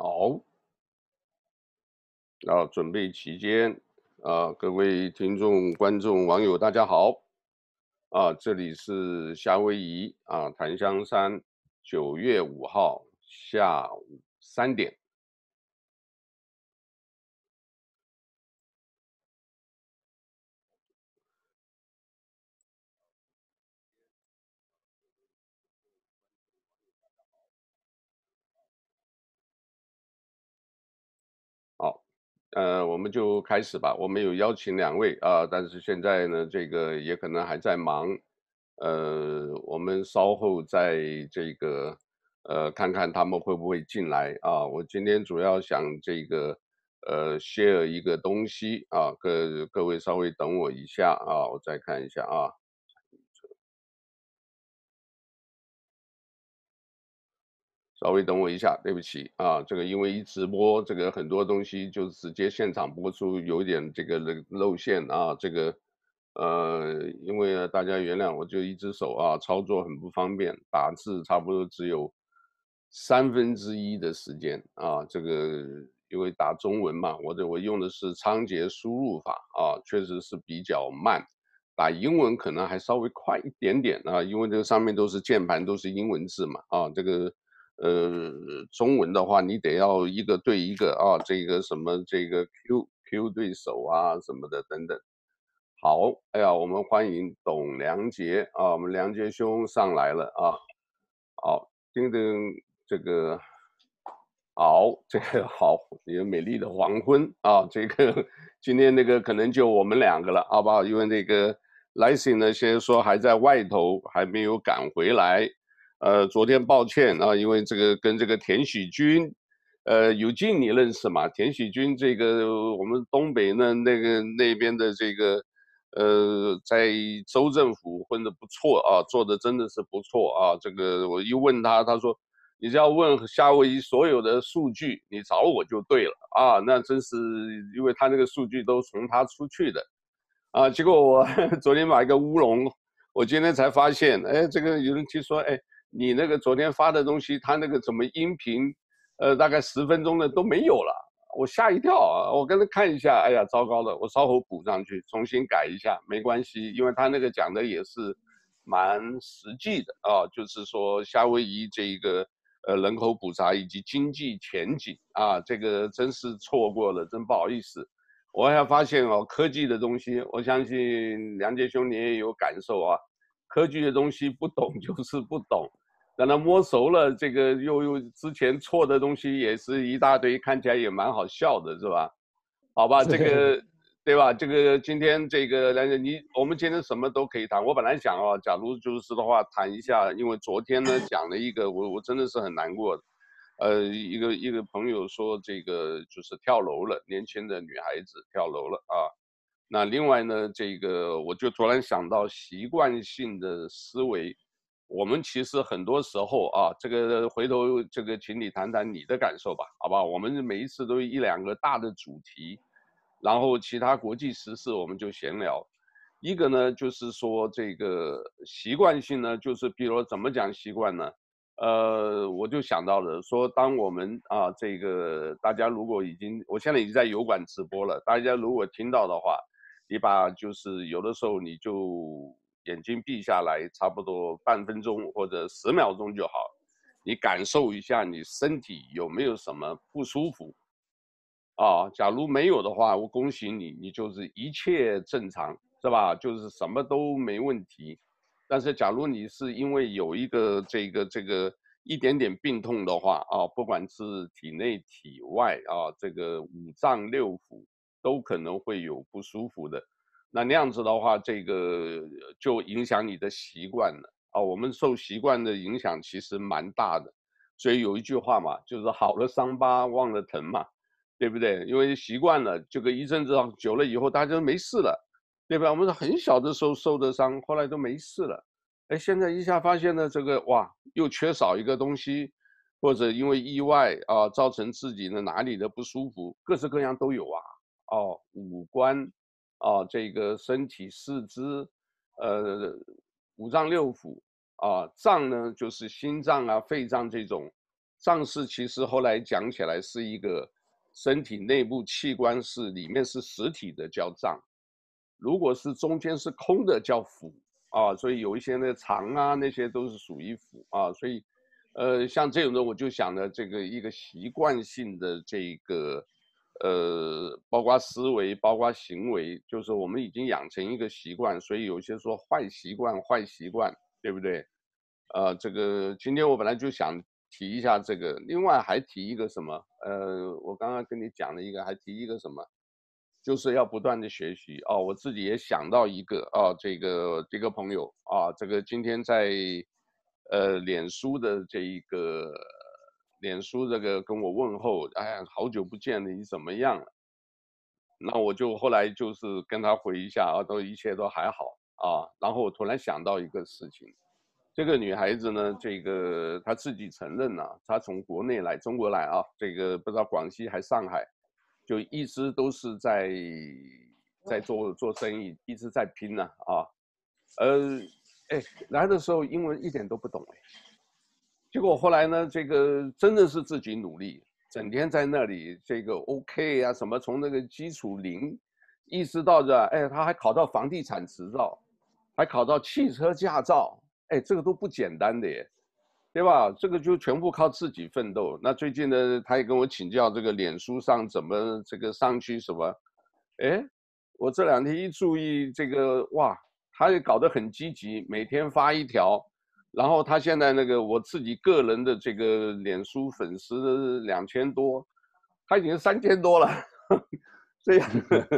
好，啊准备期间啊，各位听众、观众、网友，大家好啊！这里是夏威夷啊，檀香山，九月五号下午三点。呃，我们就开始吧。我们有邀请两位啊，但是现在呢，这个也可能还在忙。呃，我们稍后在这个呃，看看他们会不会进来啊。我今天主要想这个呃，share 一个东西啊，各各位稍微等我一下啊，我再看一下啊。稍微等我一下，对不起啊，这个因为一直播，这个很多东西就直接现场播出，有点这个露露馅啊，这个呃，因为大家原谅，我就一只手啊，操作很不方便，打字差不多只有三分之一的时间啊，这个因为打中文嘛，我这我用的是仓颉输入法啊，确实是比较慢，打英文可能还稍微快一点点啊，因为这个上面都是键盘，都是英文字嘛啊，这个。呃，中文的话，你得要一个对一个啊，这个什么这个 Q Q 对手啊什么的等等。好，哎呀，我们欢迎董良杰啊，我们良杰兄上来了啊。好，叮叮，这个好，这个 好，有美丽的黄昏啊，这个今天那个可能就我们两个了，好不好？因为那个莱西呢，先说还在外头，还没有赶回来。呃，昨天抱歉啊，因为这个跟这个田喜军，呃，有进你认识吗？田喜军这个我们东北呢那个那边的这个，呃，在州政府混得不错啊，做的真的是不错啊。这个我一问他，他说，你只要问夏威夷所有的数据，你找我就对了啊。那真是因为他那个数据都从他出去的，啊，结果我 昨天买个乌龙，我今天才发现，哎，这个有人听说，哎。你那个昨天发的东西，他那个怎么音频，呃，大概十分钟的都没有了，我吓一跳啊！我跟他看一下，哎呀，糟糕了，我稍后补上去，重新改一下，没关系，因为他那个讲的也是蛮实际的啊，就是说夏威夷这一个呃人口普查以及经济前景啊，这个真是错过了，真不好意思。我还发现哦，科技的东西，我相信梁杰兄你也有感受啊。科技的东西不懂 就是不懂，等他摸熟了，这个又又之前错的东西也是一大堆，看起来也蛮好笑的，是吧？好吧，这个对吧？这个今天这个来，你我们今天什么都可以谈。我本来想啊，假如就是的话，谈一下，因为昨天呢讲了一个，我我真的是很难过的，呃，一个一个朋友说这个就是跳楼了，年轻的女孩子跳楼了啊。那另外呢，这个我就突然想到习惯性的思维，我们其实很多时候啊，这个回头这个请你谈谈你的感受吧，好吧？我们每一次都一两个大的主题，然后其他国际时事我们就闲聊。一个呢，就是说这个习惯性呢，就是比如怎么讲习惯呢？呃，我就想到了说，当我们啊，这个大家如果已经，我现在已经在油管直播了，大家如果听到的话。你把就是有的时候你就眼睛闭下来，差不多半分钟或者十秒钟就好，你感受一下你身体有没有什么不舒服，啊，假如没有的话，我恭喜你，你就是一切正常，是吧？就是什么都没问题。但是假如你是因为有一个这个这个一点点病痛的话，啊，不管是体内体外啊，这个五脏六腑。都可能会有不舒服的，那那样子的话，这个就影响你的习惯了啊。我们受习惯的影响其实蛮大的，所以有一句话嘛，就是好了伤疤忘了疼嘛，对不对？因为习惯了，这个一阵子久了以后，大家都没事了，对吧？我们很小的时候受的伤，后来都没事了，哎，现在一下发现呢，这个哇，又缺少一个东西，或者因为意外啊，造成自己的哪里的不舒服，各式各样都有啊。哦，五官，啊，这个身体四肢，呃，五脏六腑，啊，脏呢就是心脏啊、肺脏这种，脏是其实后来讲起来是一个身体内部器官是里面是实体的叫脏，如果是中间是空的叫腑啊，所以有一些那肠啊那些都是属于腑啊，所以呃像这种的我就想呢，这个一个习惯性的这个呃包括思维包括行为，就是我们已经养成一个习惯，所以有些说坏习惯坏习惯对不对？呃，这个今天我本来就想。提一下这个，另外还提一个什么？呃，我刚刚跟你讲了一个，还提一个什么？就是要不断的学习哦。我自己也想到一个啊，这个这个朋友啊，这个今天在呃脸书的这一个脸书这个跟我问候，哎呀，好久不见，你怎么样了？那我就后来就是跟他回一下啊，都一切都还好啊。然后我突然想到一个事情。这个女孩子呢，这个她自己承认了、她从国内来中国来啊，这个不知道广西还上海，就一直都是在在做做生意，一直在拼呢啊，呃，哎，来的时候英文一点都不懂哎，结果后来呢，这个真的是自己努力，整天在那里这个 OK 啊，什么从那个基础零，一直到这，哎，他还考到房地产执照，还考到汽车驾照。哎，这个都不简单的耶，对吧？这个就全部靠自己奋斗。那最近呢，他也跟我请教这个脸书上怎么这个上去什么？哎，我这两天一注意这个，哇，他也搞得很积极，每天发一条。然后他现在那个我自己个人的这个脸书粉丝两千多，他已经三千多了。所以，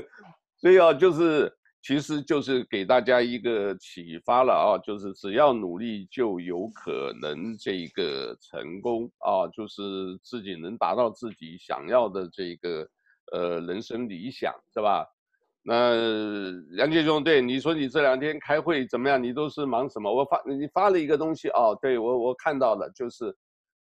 所以啊，就是。其实就是给大家一个启发了啊，就是只要努力就有可能这个成功啊，就是自己能达到自己想要的这个呃人生理想，是吧？那杨杰兄，对你说你这两天开会怎么样？你都是忙什么？我发你发了一个东西哦，对我我看到了，就是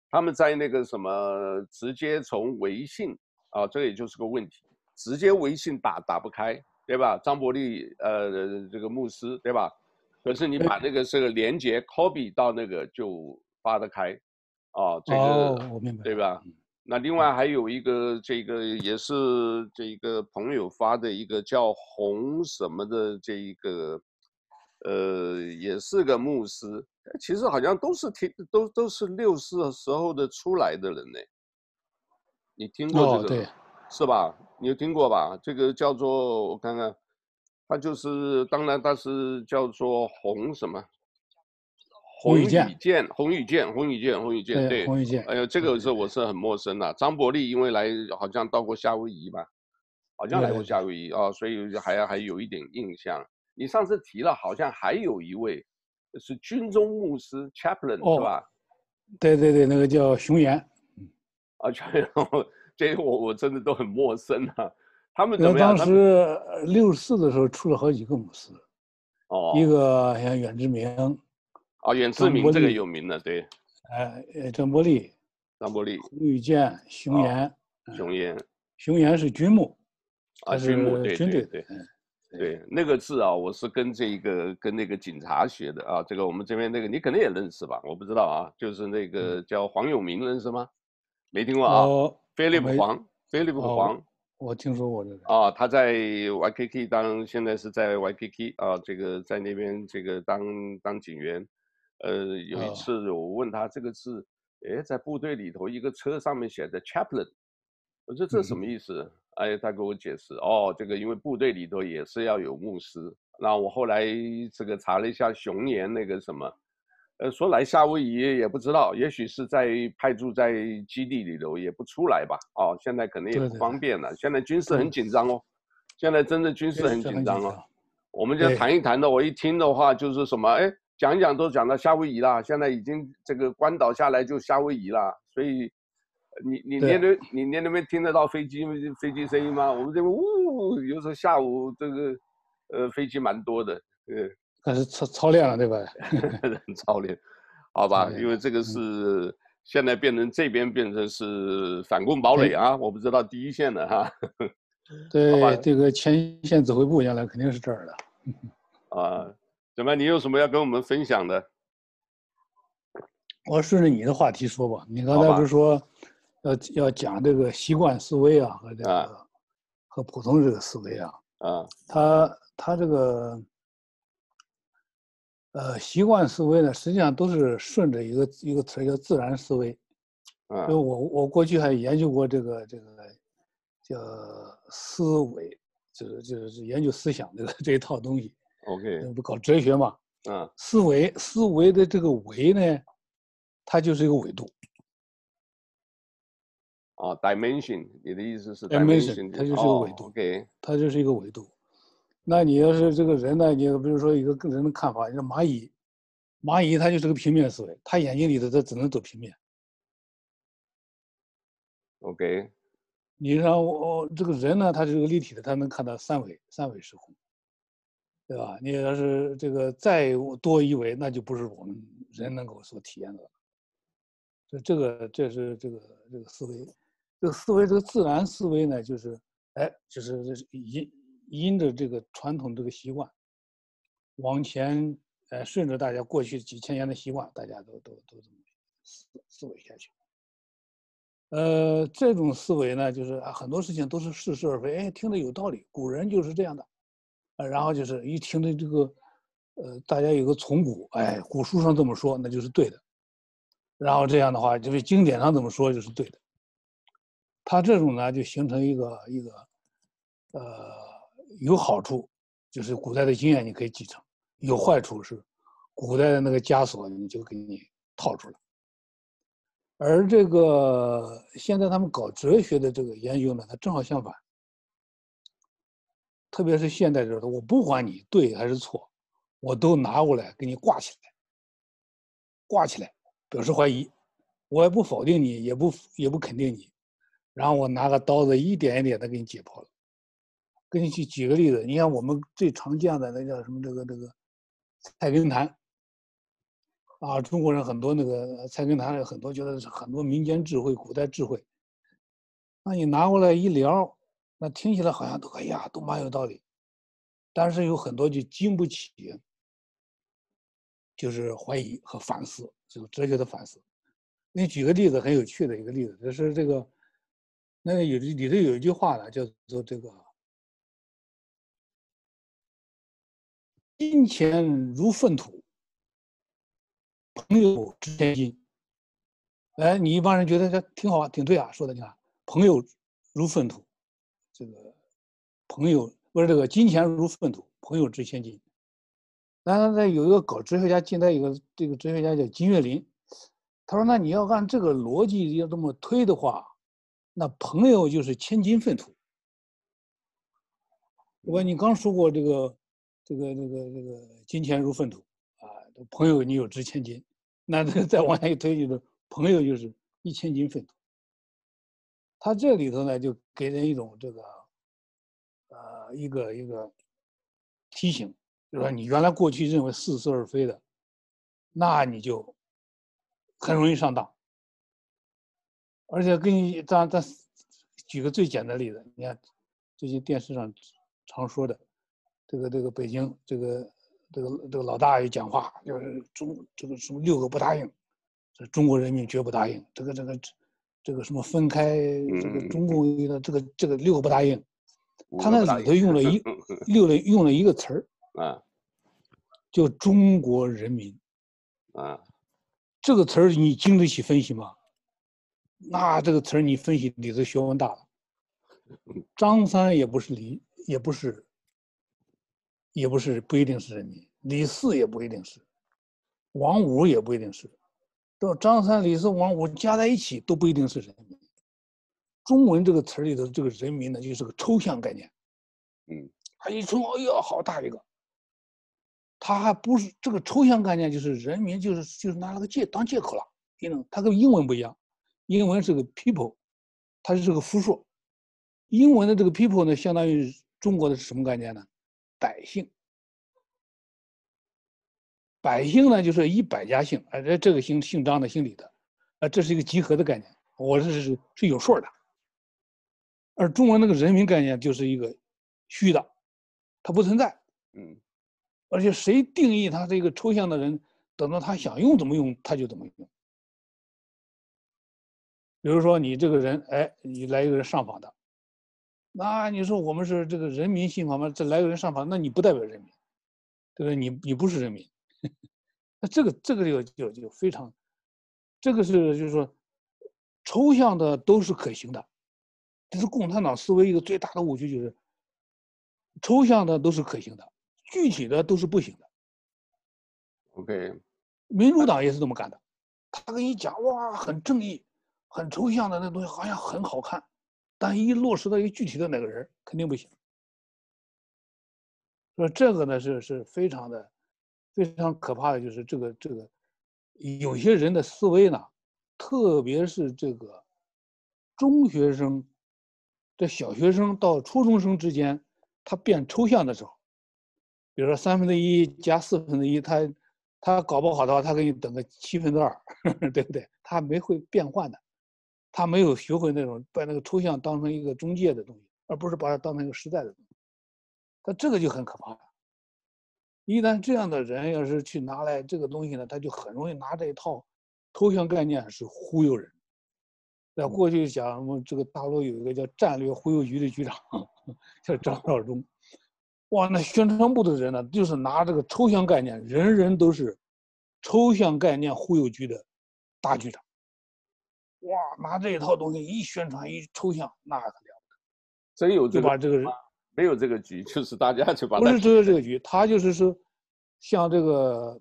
他们在那个什么直接从微信啊，这也就是个问题，直接微信打打不开。对吧？张伯利，呃，这个牧师，对吧？可是你把那个这个连接 copy 到那个就发得开，哦，这个、哦、我明白，对吧？那另外还有一个，这个也是这个朋友发的一个叫红什么的这一个，呃，也是个牧师，其实好像都是听都都是六四时候的出来的人呢。你听过这个？哦、对。是吧？你有听过吧？这个叫做我看看，他就是，当然他是叫做红什么？洪宇健，洪宇健，洪宇健，洪宇健，对，洪宇健。哎呦，这个是我是很陌生的。张伯利因为来好像到过夏威夷吧，好像来过夏威夷啊，所以还还有一点印象。你上次提了，好像还有一位是军中牧师 Chaplain、哦、是吧？对对对，那个叫熊岩。啊，全。这我我真的都很陌生啊，他们怎么样？当时六十四的时候出了好几个牧师，哦，一个像远志明，哦，远志明这个有名的，对，哎，张伯利，张伯利，洪宇健，熊岩，熊岩，熊岩是军牧，啊，军牧，对军队，对，对，那个字啊，我是跟这一个跟那个警察学的啊，这个我们这边那个你可能也认识吧，我不知道啊，就是那个叫黄永明，认识吗？没听过啊。菲利普黄，菲利普黄，我听说过这个啊，他在 YKK 当，现在是在 YKK 啊，这个在那边这个当当警员，呃，有一次我问他这个字，哎，在部队里头一个车上面写的 Chaplain，我说这什么意思？哎、嗯，他给我解释，哦，这个因为部队里头也是要有牧师，那我后来这个查了一下熊年那个什么。呃，说来夏威夷也不知道，也许是在派驻在基地里头也不出来吧。哦，现在可能也不方便了。现在军事很紧张哦，现在真的军事很紧张哦。我们就谈一谈的，我一听的话就是什么，哎，讲一讲都讲到夏威夷了。现在已经这个关岛下来就夏威夷了，所以你你你那你你那边听得到飞机飞机声音吗？我们这边呜，有时候下午这个呃飞机蛮多的，呃。那是操操练了，对吧？操练，好吧，因为这个是现在变成这边变成是反攻堡垒啊，我不知道第一线的哈。对，这个前线指挥部原来肯定是这儿的。啊，怎么？你有什么要跟我们分享的？我顺着你的话题说吧，你刚才不是说要要讲这个习惯思维啊和这个、啊、和普通这个思维啊，啊，他他这个呃习惯思维呢，实际上都是顺着一个一个词叫自然思维，啊，就我我过去还研究过这个这个叫思维，就是就是研究思想这个这一套东西，OK，那不搞哲学嘛，啊，思维思维的这个维呢。它就是一个维度。哦，dimension，你的意思是 dimension？它就是一个维度。OK，它就是一个维度。那你要是这个人呢？你比如说一个个人的看法，你说蚂蚁，蚂蚁它就是个平面思维，它眼睛里头它只能走平面。OK，你让我这个人呢，他是个立体的，他能看到三维，三维时空，对吧？你要是这个再多一维，那就不是我们人能够所体验的了。这这个这是这个这个思维，这个思维这个自然思维呢，就是哎，就是因因着这个传统这个习惯，往前哎顺着大家过去几千年的习惯，大家都都都这么思思维下去。呃，这种思维呢，就是啊很多事情都是似是而非，哎，听着有道理，古人就是这样的，呃，然后就是一听的这个，呃，大家有个从古，哎，古书上这么说，那就是对的。然后这样的话，就是经典上怎么说就是对的。他这种呢，就形成一个一个，呃，有好处，就是古代的经验你可以继承；有坏处是，古代的那个枷锁你就给你套出来。而这个现在他们搞哲学的这个研究呢，它正好相反。特别是现代人，我不管你对还是错，我都拿过来给你挂起来，挂起来。表示怀疑，我也不否定你，也不也不肯定你，然后我拿个刀子一点一点的给你解剖了。给你去举个例子，你看我们最常见的那叫什么？这个这个菜根谭啊，中国人很多那个菜根谭，很多觉得是很多民间智慧、古代智慧。那你拿过来一聊，那听起来好像都哎呀，都蛮有道理，但是有很多就经不起。就是怀疑和反思，这个哲学的反思。你举个例子，很有趣的一个例子，就是这个，那个有里头有一句话呢，叫做这个“金钱如粪土，朋友值千金”。哎，你一般人觉得这挺好啊，挺对啊，说的你看，“朋友如粪土”，这个朋友不是这个“金钱如粪土，朋友值千金”。那那有一个搞哲学家，近代有个这个哲学家叫金岳霖，他说：“那你要按这个逻辑要这么推的话，那朋友就是千金粪土。我你刚说过这个，这个这个这个金钱如粪土啊，朋友你有值千金，那这个再往下一推就是朋友就是一千斤粪土。他这里头呢，就给人一种这个，呃，一个一个提醒。”就说，你原来过去认为似是而非的，那你就很容易上当。而且给你咱咱举个最简单的例子，你看最近电视上常说的这个这个北京这个这个这个老大爷讲话，就是中这个什么六个不答应，这中国人民绝不答应。这个这个这个什么分开这个中共的这个这个六个不答应，他那里头用了一 六了用了一个词儿。啊，叫中国人民，啊，这个词儿你经得起分析吗？那这个词儿你分析里头学问大了。张三也不是李，也不是，也不是不一定是人民。李四也不一定是，王五也不一定是，到张三、李四、王五加在一起都不一定是人民。中文这个词儿里头这个人民呢，就是个抽象概念。嗯，他一说，哎呀，好大一个。他还不是这个抽象概念，就是人民，就是就是拿了个借当借口了。你能，他跟英文不一样，英文是个 people，它是个复数。英文的这个 people 呢，相当于中国的是什么概念呢？百姓。百姓呢，就是一百家姓，哎，这这个姓姓张的，姓李的，啊，这是一个集合的概念。我这是是有数的。而中国那个人民概念就是一个虚的，它不存在。嗯。而且谁定义他这个抽象的人，等到他想用怎么用他就怎么用。比如说你这个人，哎，你来一个人上访的，那你说我们是这个人民信访吗？这来个人上访，那你不代表人民，对不对？你你不是人民，那这个这个就就就非常，这个是就是说，抽象的都是可行的，这是共产党思维一个最大的误区，就是抽象的都是可行的，具体的都是不行的。OK，民主党也是这么干的，他跟你讲哇，很正义。很抽象的那东西好像很好看，但一落实到一个具体的那个人，肯定不行。说这个呢是是非常的，非常可怕的，就是这个这个，有些人的思维呢，特别是这个中学生，这小学生到初中生之间，他变抽象的时候，比如说三分之一加四分之一，他他搞不好的话，他给你等个七分之二，对不对？他没会变换的。他没有学会那种把那个抽象当成一个中介的东西，而不是把它当成一个实在的东西。他这个就很可怕了。一旦这样的人要是去拿来这个东西呢，他就很容易拿这一套抽象概念是忽悠人。在过去讲，我们这个大陆有一个叫战略忽悠局的局长，叫张召忠。哇，那宣传部的人呢，就是拿这个抽象概念，人人都是抽象概念忽悠局的大局长。哇，拿这一套东西一宣传一抽象，那可了不得。真有这个，就把这个人没有这个局，就是大家就把不是只有这个局，他就是说，像这个，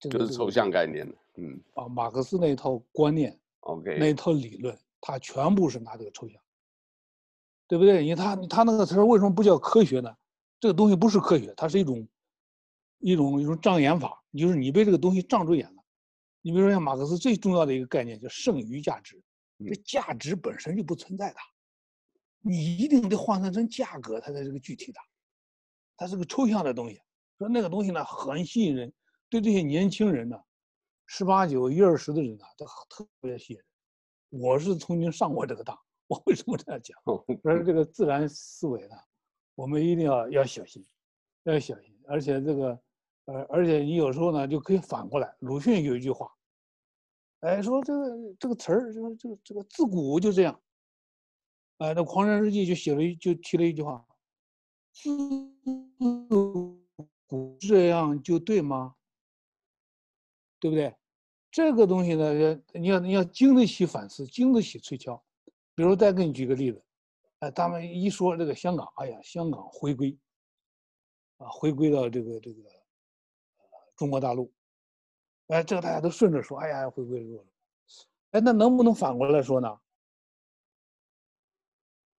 就是抽象概念的，嗯，啊，马克思那一套观念，OK，那一套理论，他全部是拿这个抽象，对不对？你他他那个词为什么不叫科学呢？这个东西不是科学，它是一种一种一种障眼法，就是你被这个东西障住眼了。你比如说，像马克思最重要的一个概念叫剩余价值，这价值本身就不存在的，你一定得换算成价格，它才是个具体的，它是个抽象的东西。说那个东西呢，很吸引人，对这些年轻人呢，十八九、一二十的人呢，都特别吸引人。我是曾经上过这个当，我为什么这样讲？说这个自然思维呢，我们一定要要小心，要小心，而且这个。呃，而且你有时候呢，就可以反过来。鲁迅有一句话，哎，说这个这个词儿，这个这个这个自古就这样。哎，那《狂人日记》就写了一，就提了一句话：自古这样就对吗？对不对？这个东西呢，你要你要经得起反思，经得起推敲。比如再给你举个例子，哎，他们一说这个香港，哎呀，香港回归，啊，回归到这个这个。呃中国大陆，哎，这个大家都顺着说，哎呀，回归中国，哎，那能不能反过来说呢？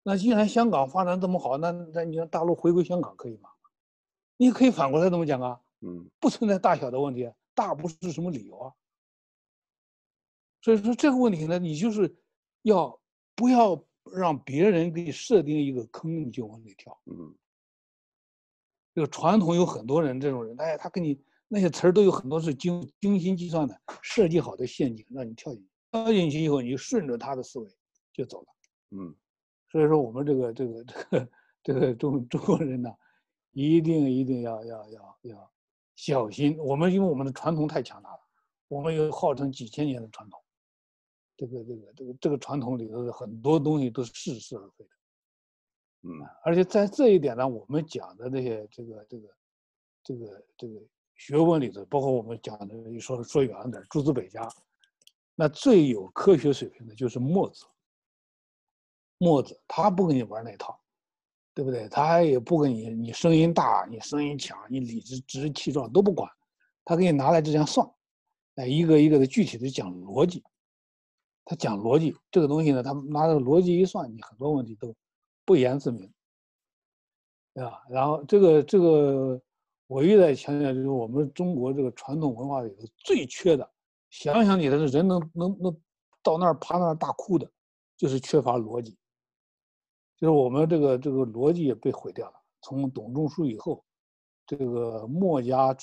那既然香港发展这么好，那那你让大陆回归香港可以吗？你可以反过来这么讲啊，嗯，不存在大小的问题，大不是什么理由啊。所以说这个问题呢，你就是要不要让别人给你设定一个坑，你就往里跳。嗯，这个传统有很多人这种人，哎，他给你。那些词儿都有很多是精精心计算的、设计好的陷阱，让你跳进去。跳进去以后，你就顺着他的思维就走了。嗯，所以说我们这个这个这个这个中中国人呢，一定一定要要要要小心。我们因为我们的传统太强大了，我们有号称几千年的传统，这个这个这个这个传统里头的很多东西都是似是而非的。嗯，而且在这一点呢，我们讲的这些这个这个这个这个。学问里头，包括我们讲的，你说说远了点，诸子百家，那最有科学水平的就是墨子。墨子他不跟你玩那套，对不对？他也不跟你，你声音大，你声音强，你理直直气壮都不管，他给你拿来这样算，哎，一个一个的具体的讲逻辑。他讲逻辑这个东西呢，他拿着逻辑一算，你很多问题都不言自明，对吧？然后这个这个。我一再强调，就是我们中国这个传统文化里头最缺的，想想你的人能能能到那儿趴那儿大哭的，就是缺乏逻辑。就是我们这个这个逻辑也被毁掉了。从董仲舒以后，这个墨家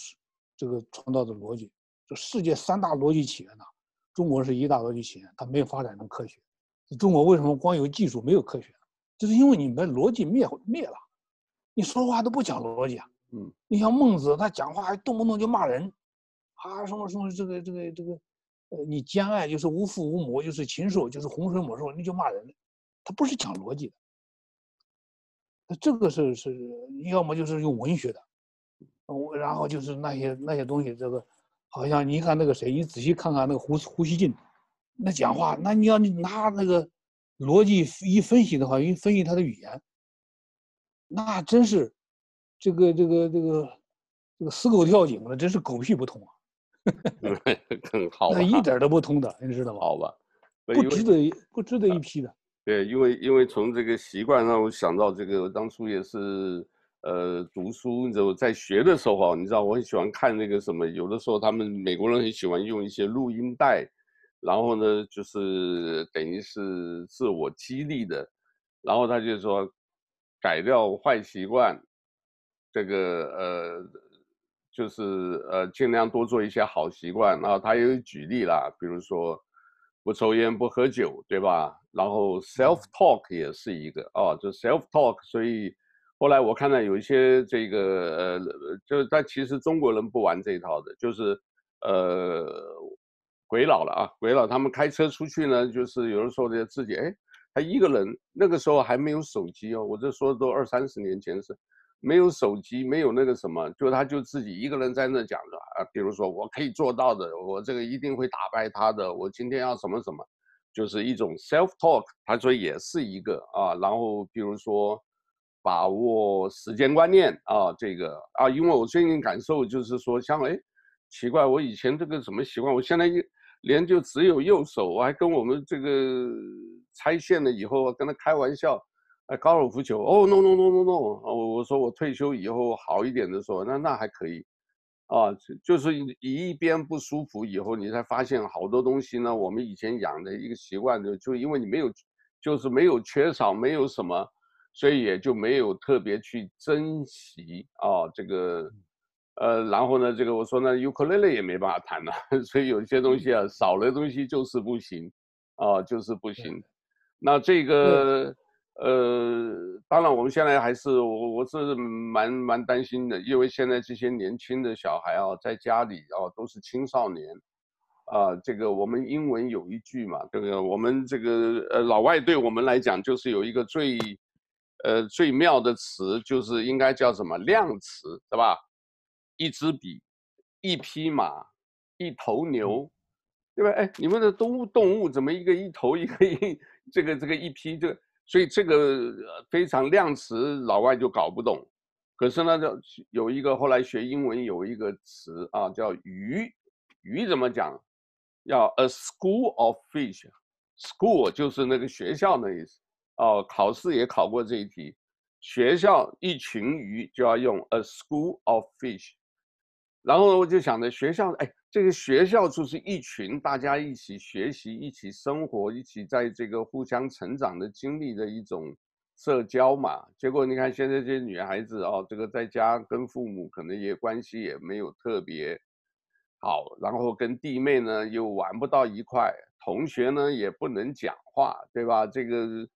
这个创造的逻辑，就世界三大逻辑起源呢，中国是一大逻辑起源，它没有发展成科学。中国为什么光有技术没有科学？就是因为你们逻辑灭灭了，你说话都不讲逻辑啊。嗯，你像孟子，他讲话还动不动就骂人，啊，什么什么这个这个这个，呃，你兼爱就是无父无母，就是禽兽，就是洪水猛兽，你就骂人，他不是讲逻辑的。那这个是是，要么就是用文学的，我然后就是那些那些东西，这个好像你看那个谁，你仔细看看那个胡胡锡进，那讲话，那你要你拿那个逻辑一分析的话，一分析他的语言，那真是这个这个这个这个死狗跳井了，真是狗屁不通啊！更好，那一点都不通的，你知道吗？好吧，不值得不值得一批的。对，因为因为从这个习惯让我想到这个，我当初也是呃读书，就在学的时候，你知道我很喜欢看那个什么，有的时候他们美国人很喜欢用一些录音带，然后呢就是等于是自我激励的，然后他就说改掉坏习惯，这个呃。就是呃，尽量多做一些好习惯。然后他也有举例啦，比如说不抽烟、不喝酒，对吧？然后 self talk 也是一个啊，就 self talk。所以后来我看到有一些这个呃，就是但其实中国人不玩这一套的，就是呃，鬼佬了啊，鬼佬他们开车出去呢，就是有的时候呢自己哎，他一个人那个时候还没有手机哦，我这说的都二三十年前是。没有手机，没有那个什么，就他就自己一个人在那讲着啊，比如说我可以做到的，我这个一定会打败他的，我今天要什么什么，就是一种 self talk，他说也是一个啊，然后比如说把握时间观念啊，这个啊，因为我最近感受就是说，像哎，奇怪，我以前这个什么习惯，我现在一连就只有右手，我还跟我们这个拆线了以后跟他开玩笑。哎，高尔夫球哦，no no no no no，我我说我退休以后好一点的时候，那那还可以，啊，就是一一边不舒服以后，你才发现好多东西呢。我们以前养的一个习惯就就因为你没有，就是没有缺少，没有什么，所以也就没有特别去珍惜啊这个，呃，然后呢，这个我说呢，尤克里里也没办法弹了，所以有些东西啊，少了东西就是不行，啊，就是不行。那这个。呃，当然，我们现在还是我我是蛮蛮担心的，因为现在这些年轻的小孩啊，在家里啊都是青少年，啊，这个我们英文有一句嘛，这个我们这个呃老外对我们来讲就是有一个最，呃最妙的词，就是应该叫什么量词，对吧？一支笔，一匹马，一头牛，对吧？哎，你们的动物动物怎么一个一头一个一这个这个一匹这个？所以这个非常量词，老外就搞不懂。可是呢，就有一个后来学英文有一个词啊，叫鱼。鱼怎么讲？要 a school of fish。school 就是那个学校的意思。哦，考试也考过这一题。学校一群鱼就要用 a school of fish。然后我就想着学校，哎。这个学校就是一群大家一起学习、一起生活、一起在这个互相成长的经历的一种社交嘛。结果你看现在这些女孩子哦，这个在家跟父母可能也关系也没有特别好，然后跟弟妹呢又玩不到一块，同学呢也不能讲话，对吧？这个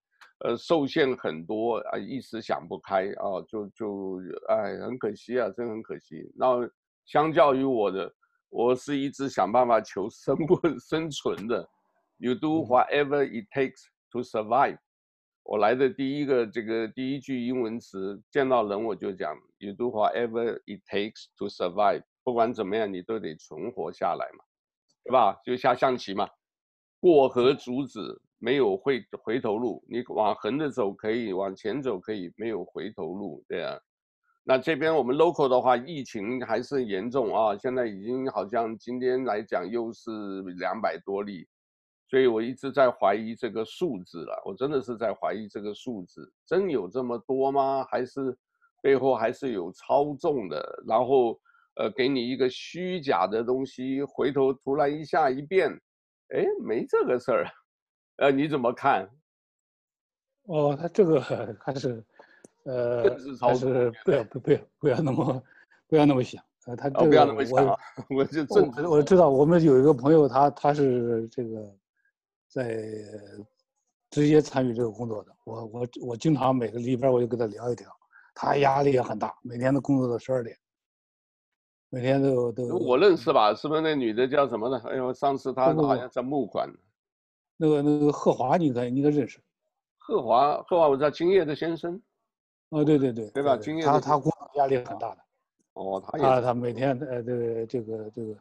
呃受限很多啊，一时想不开啊，就就哎很可惜啊，真很可惜。那相较于我的。我是一直想办法求生存 生存的，You do whatever it takes to survive。我来的第一个这个第一句英文词，见到人我就讲，You do whatever it takes to survive。不管怎么样，你都得存活下来嘛，对吧？就下象棋嘛，过河卒子没有回回头路，你往横着走可以，往前走可以，没有回头路，对啊。那这边我们 local 的话，疫情还是严重啊，现在已经好像今天来讲又是两百多例，所以我一直在怀疑这个数字了，我真的是在怀疑这个数字，真有这么多吗？还是背后还是有操纵的？然后呃，给你一个虚假的东西，回头突然一下一变，哎，没这个事儿，呃，你怎么看？哦，他这个还是。呃，还是不要不不要不要那么不要那么想，呃，他这个我我就正我我知道，我们有一个朋友，他他是这个在直接参与这个工作的，我我我经常每个礼拜我就跟他聊一聊，他压力也很大，每天都工作到十二点，每天都都。我认识吧？是不是那女的叫什么呢？哎呦，上次她好像在募款。那个那个贺华，你应该应该认识。贺华，贺华，我知道金叶的先生。哦，对对对，对吧？他他工作压力很大的。哦，他也。他他每天呃这个这个这个，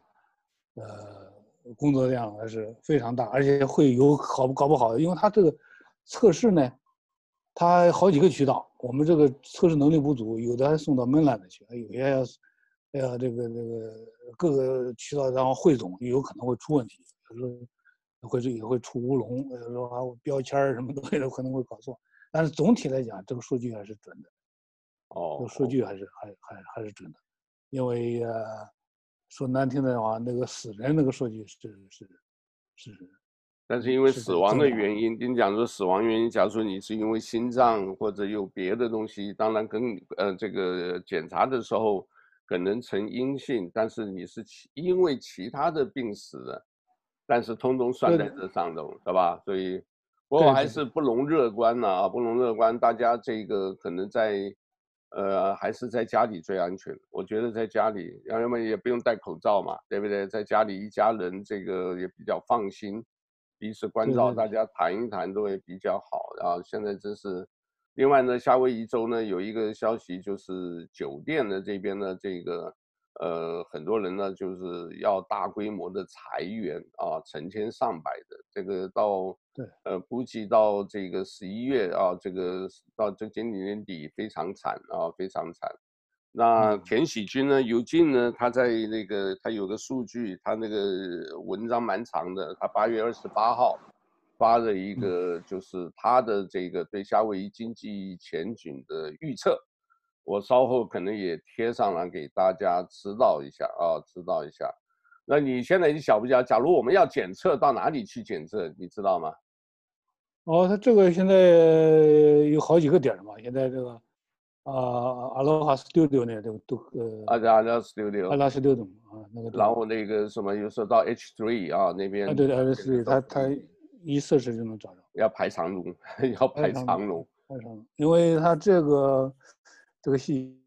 呃，工作量还是非常大，而且会有好搞不好的，因为他这个测试呢，他好几个渠道，我们这个测试能力不足，有的还送到门兰的去，有些要要这个这个各个渠道然后汇总，有可能会出问题，有时候会也会出乌龙，有时候还有标签什么东西都可能会搞错。但是总体来讲，这个数据还是准的。哦，这个数据还是还还还是准的，因为呃，说难听的话，那个死人那个数据是是是。但是因为死亡的原因，跟你讲说死亡原因，假如说你是因为心脏或者有别的东西，当然跟呃这个检查的时候可能呈阴性，但是你是其因为其他的病死的，但是通通算在这上头，是吧？所以。不过还是不容乐观呐啊，不容乐观。大家这个可能在，呃，还是在家里最安全。我觉得在家里，要么也不用戴口罩嘛，对不对？在家里一家人这个也比较放心，彼此关照，大家谈一谈都会比较好。然后现在真是，另外呢，夏威夷州呢有一个消息，就是酒店的这边的这个。呃，很多人呢就是要大规模的裁员啊，成千上百的，这个到对，呃，估计到这个十一月啊，这个到这今年底非常惨啊，非常惨。那田喜军呢，尤金呢，他在那个他有个数据，他那个文章蛮长的，他八月二十八号发了一个，就是他的这个对夏威夷经济前景的预测。我稍后可能也贴上来给大家知道一下啊，知道一下。那你现在你晓不晓得？假如我们要检测，到哪里去检测？你知道吗？哦，它这个现在有好几个点嘛。现在这个啊，阿罗哈 Studio 呢，都都呃，阿阿罗 Studio，阿拉 Studio 啊，那个。然后那个什么，有时候到 H3 啊那边。啊，对对，H3，他他一测试就能找着。要排长龙，要排长龙。排长龙，因为他这个。这个戏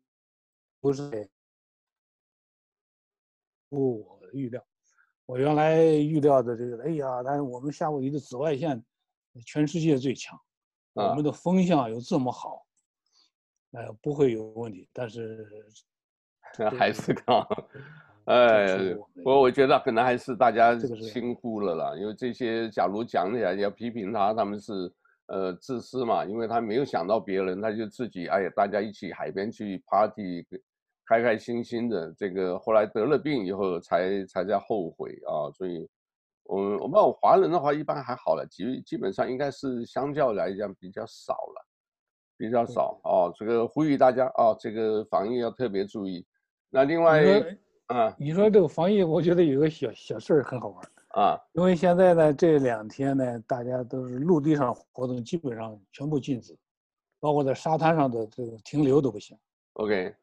不是不我预料，我原来预料的这个，哎呀，但是我们夏威夷的紫外线全世界最强，啊、我们的风向又这么好，呃，不会有问题。但是 还是刚，哎，不过我觉得可能还是大家轻忽了啦，因为这些假如讲起来要批评他，他们是。呃，自私嘛，因为他没有想到别人，他就自己，哎呀，大家一起海边去 party，开开心心的。这个后来得了病以后才，才才在后悔啊。所以，我们我们华人的话一般还好了，基基本上应该是相较来讲比较少了，比较少哦。这个呼吁大家哦，这个防疫要特别注意。那另外，啊，你说这个防疫，我觉得有个小小事儿很好玩。啊，因为现在呢，这两天呢，大家都是陆地上活动基本上全部禁止，包括在沙滩上的这个停留都不行。OK，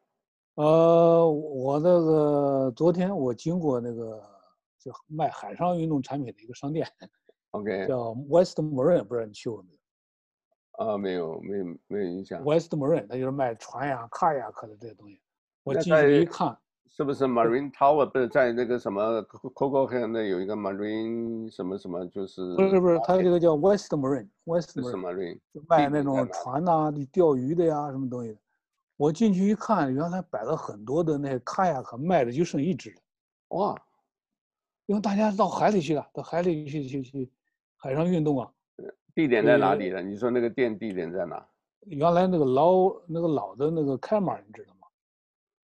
呃，我那个昨天我经过那个就卖海上运动产品的一个商店，OK，叫 West Marine，不知道你去过没有？啊，没有，没有，没有印象。West Marine，他就是卖船呀、卡呀克的这些东西。我进去一看。是不是 Marine Tower 不是在那个什么 Coco 那有一个 Marine 什么什么就是？不是不是，它这个叫 West Marine，West Marine 就卖那种船呐、啊、钓鱼的呀什么东西。我进去一看，原来摆了很多的那些卡雅克，卖的就剩一只了。哇！因为大家到海里去了，到海里去去去海上运动啊。地点在哪里呢？你说那个店地点在哪？原来那个老那个老的那个开码，你知道吗？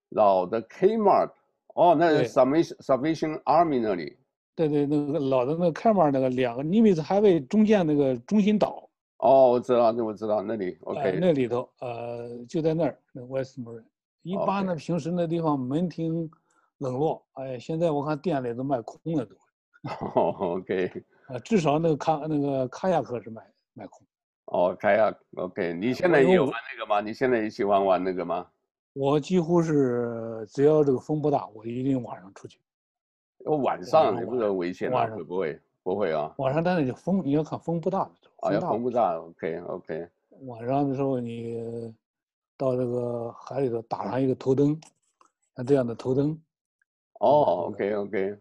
老的 Kmart，哦，那是 Salvation Salvation Army 那里。对对，那个老的那个 Kmart 那个两个 Nimitz Highway 中间那个中心岛。哦，我知道，那我知道那里。OK，、呃、那里头，呃，就在那儿，那 West Marine。一般呢，平时那地方门庭冷落，哎，现在我看店里都卖空了都。哦，OK。啊，至少那个卡那个卡亚克是卖卖空。哦，卡亚 OK，你现在也有玩那个吗？你现在也喜欢玩那个吗？我几乎是只要这个风不大，我一定晚上出去。晚上也不是危险啊？会不会？不会啊。晚上，但是风你要看风不大的时候。啊，要风不大，OK OK。晚上的时候，你到这个海里头打上一个头灯，像这样的头灯，哦，OK OK。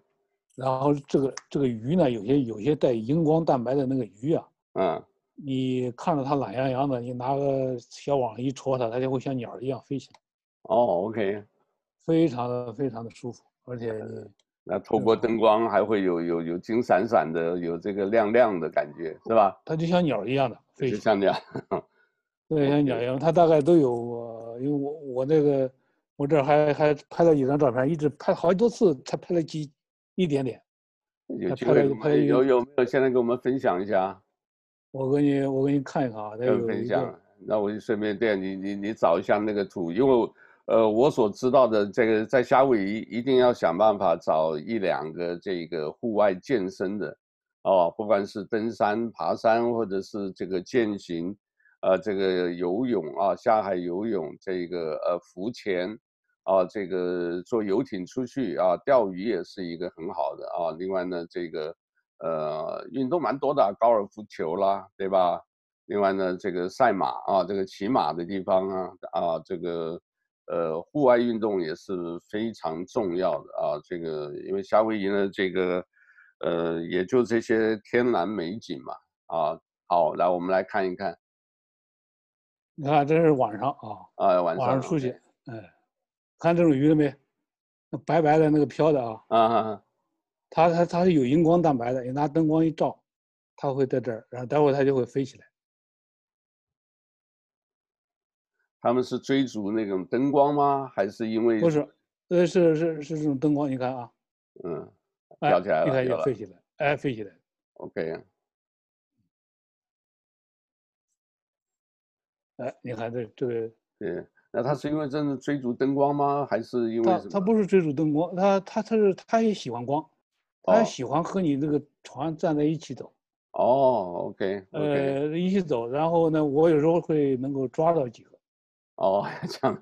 然后这个这个鱼呢，有些有些带荧光蛋白的那个鱼啊，嗯，你看着它懒洋洋的，你拿个小网一戳它，它就会像鸟一样飞起来。哦，OK，非常的非常的舒服，而且你 那透过灯光还会有有有金闪闪的，有这个亮亮的感觉，是吧？它就像鸟一样的飞，就像鸟，对，像鸟一样，它大概都有，因为我我那个我这还还拍了几张照片，一直拍好多次才拍了几。一点点，有机会有有没有？现在给我们分享一下。我给你我给你看一看啊，有分享。那我就顺便这样，你你你找一下那个图，因为呃，我所知道的这个在夏威夷一定要想办法找一两个这个户外健身的哦，不管是登山、爬山，或者是这个健行，呃，这个游泳啊，下海游泳，这个呃浮潜。啊，这个坐游艇出去啊，钓鱼也是一个很好的啊。另外呢，这个呃运动蛮多的，高尔夫球啦，对吧？另外呢，这个赛马啊，这个骑马的地方啊，啊，这个呃户外运动也是非常重要的啊。这个因为夏威夷呢，这个呃也就这些天然美景嘛啊。好，来我们来看一看。你看，这是晚上啊，啊晚上，晚上出去，哎。看这种鱼了没？那白白的那个飘的啊，啊，它它它是有荧光蛋白的，你拿灯光一照，它会在这儿，然后待会儿它就会飞起来。他们是追逐那种灯光吗？还是因为？不是，呃，是是是这种灯光，你看啊，嗯，飘起来了，你看就飞起来，哎，飞起来。OK。哎，你看这这个。对。那他是因为真的追逐灯光吗？还是因为？他他不是追逐灯光，他他他是他也喜欢光，他也喜欢和你这个船站在一起走。哦，OK，呃，一起走，然后呢，我有时候会能够抓到几个。哦，这样，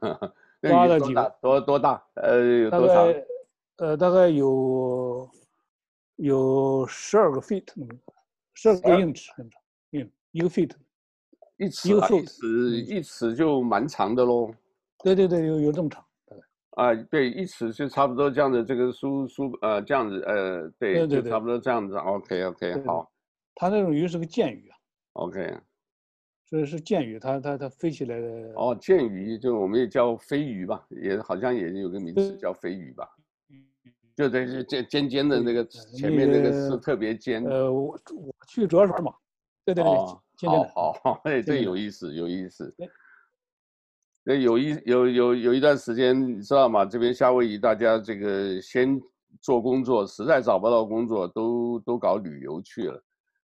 抓到几个？多多大？呃，有多长？大呃，大概有有十二个 feet，十二个英尺那么长，嗯，一个 feet，一尺一尺一尺就蛮长的喽。对对对，有有这么长，啊，对，一尺就差不多这样的这个书书呃这样子呃对，对对对，就差不多这样子，OK OK 好。它那种鱼是个剑鱼啊，OK，所以是剑鱼，它它它飞起来的。哦，剑鱼就我们也叫飞鱼吧，也好像也有个名字叫飞鱼吧，就这些尖尖尖的那个前面那个是特别尖。呃，我我去主要是玩嘛，对对对，哦、尖尖好好，哎，这有意思有意思。那有一有有有一段时间，你知道吗？这边夏威夷大家这个先做工作，实在找不到工作，都都搞旅游去了。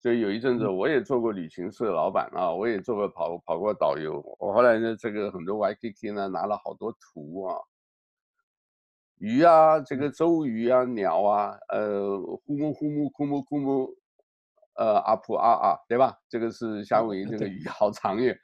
所以有一阵子，我也做过旅行社老板啊，我也做过跑跑过导游。我后来呢，这个很多 Waikiki 呢，拿了好多图啊，鱼啊，这个周鱼啊，鸟啊，呃，呼木呼木呼木呼木，呃，阿普阿啊，对吧？这个是夏威夷这个鱼，好长耶。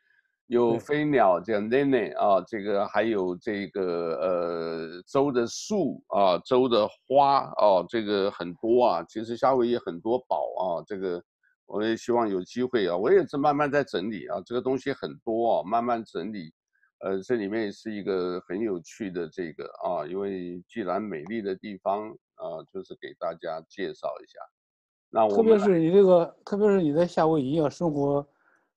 有飞鸟，这样 nene 啊，这个还有这个呃州的树啊，州的花啊，这个很多啊。其实夏威夷很多宝啊，这个我也希望有机会啊，我也是慢慢在整理啊，这个东西很多啊，慢慢整理。呃，这里面也是一个很有趣的这个啊，因为既然美丽的地方啊，就是给大家介绍一下。那我特别是你这个，特别是你在夏威夷要生活。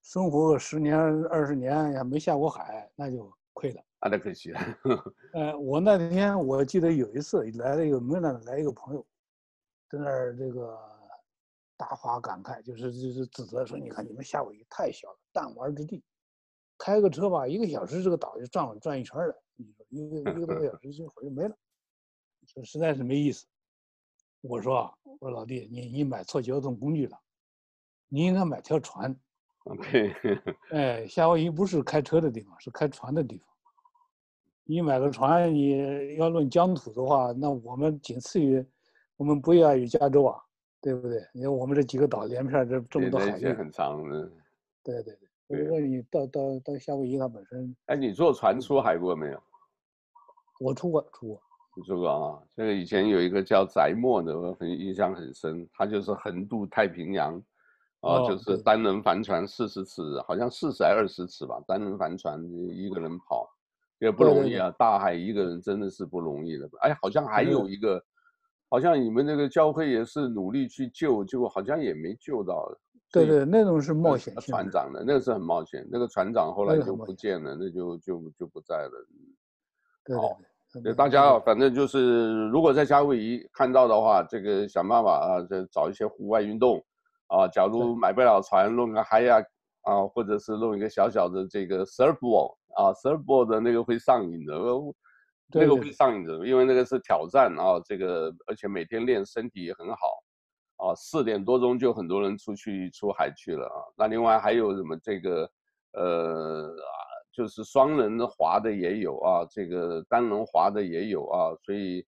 生活个十年二十年也没下过海，那就亏了。啊，那可惜了。呃，我那天我记得有一次来了一个云南来一个朋友，在那儿这个大发感慨，就是就是指责说，你看你们夏威夷太小了，弹丸之地，开个车吧，一个小时这个岛就转了转一圈了，你说一个一个多小时就回就没了，说实在是没意思。我说我说老弟，你你买错交通工具了，你应该买条船。哎，夏威夷不是开车的地方，是开船的地方。你买个船，你要论疆土的话，那我们仅次于我们不亚于加州啊，对不对？你看我们这几个岛连片这这么多海域，很长的。对对对，如果你到到到夏威夷，它本身。哎，你坐船出海过没有？我出过，出过。你出过啊？这个以前有一个叫翟墨的，我很印象很深，他就是横渡太平洋。啊，就是单人帆船四十尺，好像四十还二十尺吧。单人帆船一个人跑，也不容易啊。大海一个人真的是不容易的。哎，好像还有一个好像你们那个教会也是努力去救，结果好像也没救到。对对，那种是冒险。船长的那个是很冒险，那个船长后来就不见了，那就就就不在了。对，好，大家反正就是，如果在夏威夷看到的话，这个想办法啊，就找一些户外运动啊。假如买不了船，弄个 kayak 啊，或者是弄一个小小的这个 surfboard 啊，surfboard 的那个会上瘾的。那个会上瘾的，因为那个是挑战啊，这个而且每天练身体也很好，啊，四点多钟就很多人出去出海去了啊。那另外还有什么这个，呃啊，就是双人滑的也有啊，这个单人滑的也有啊，所以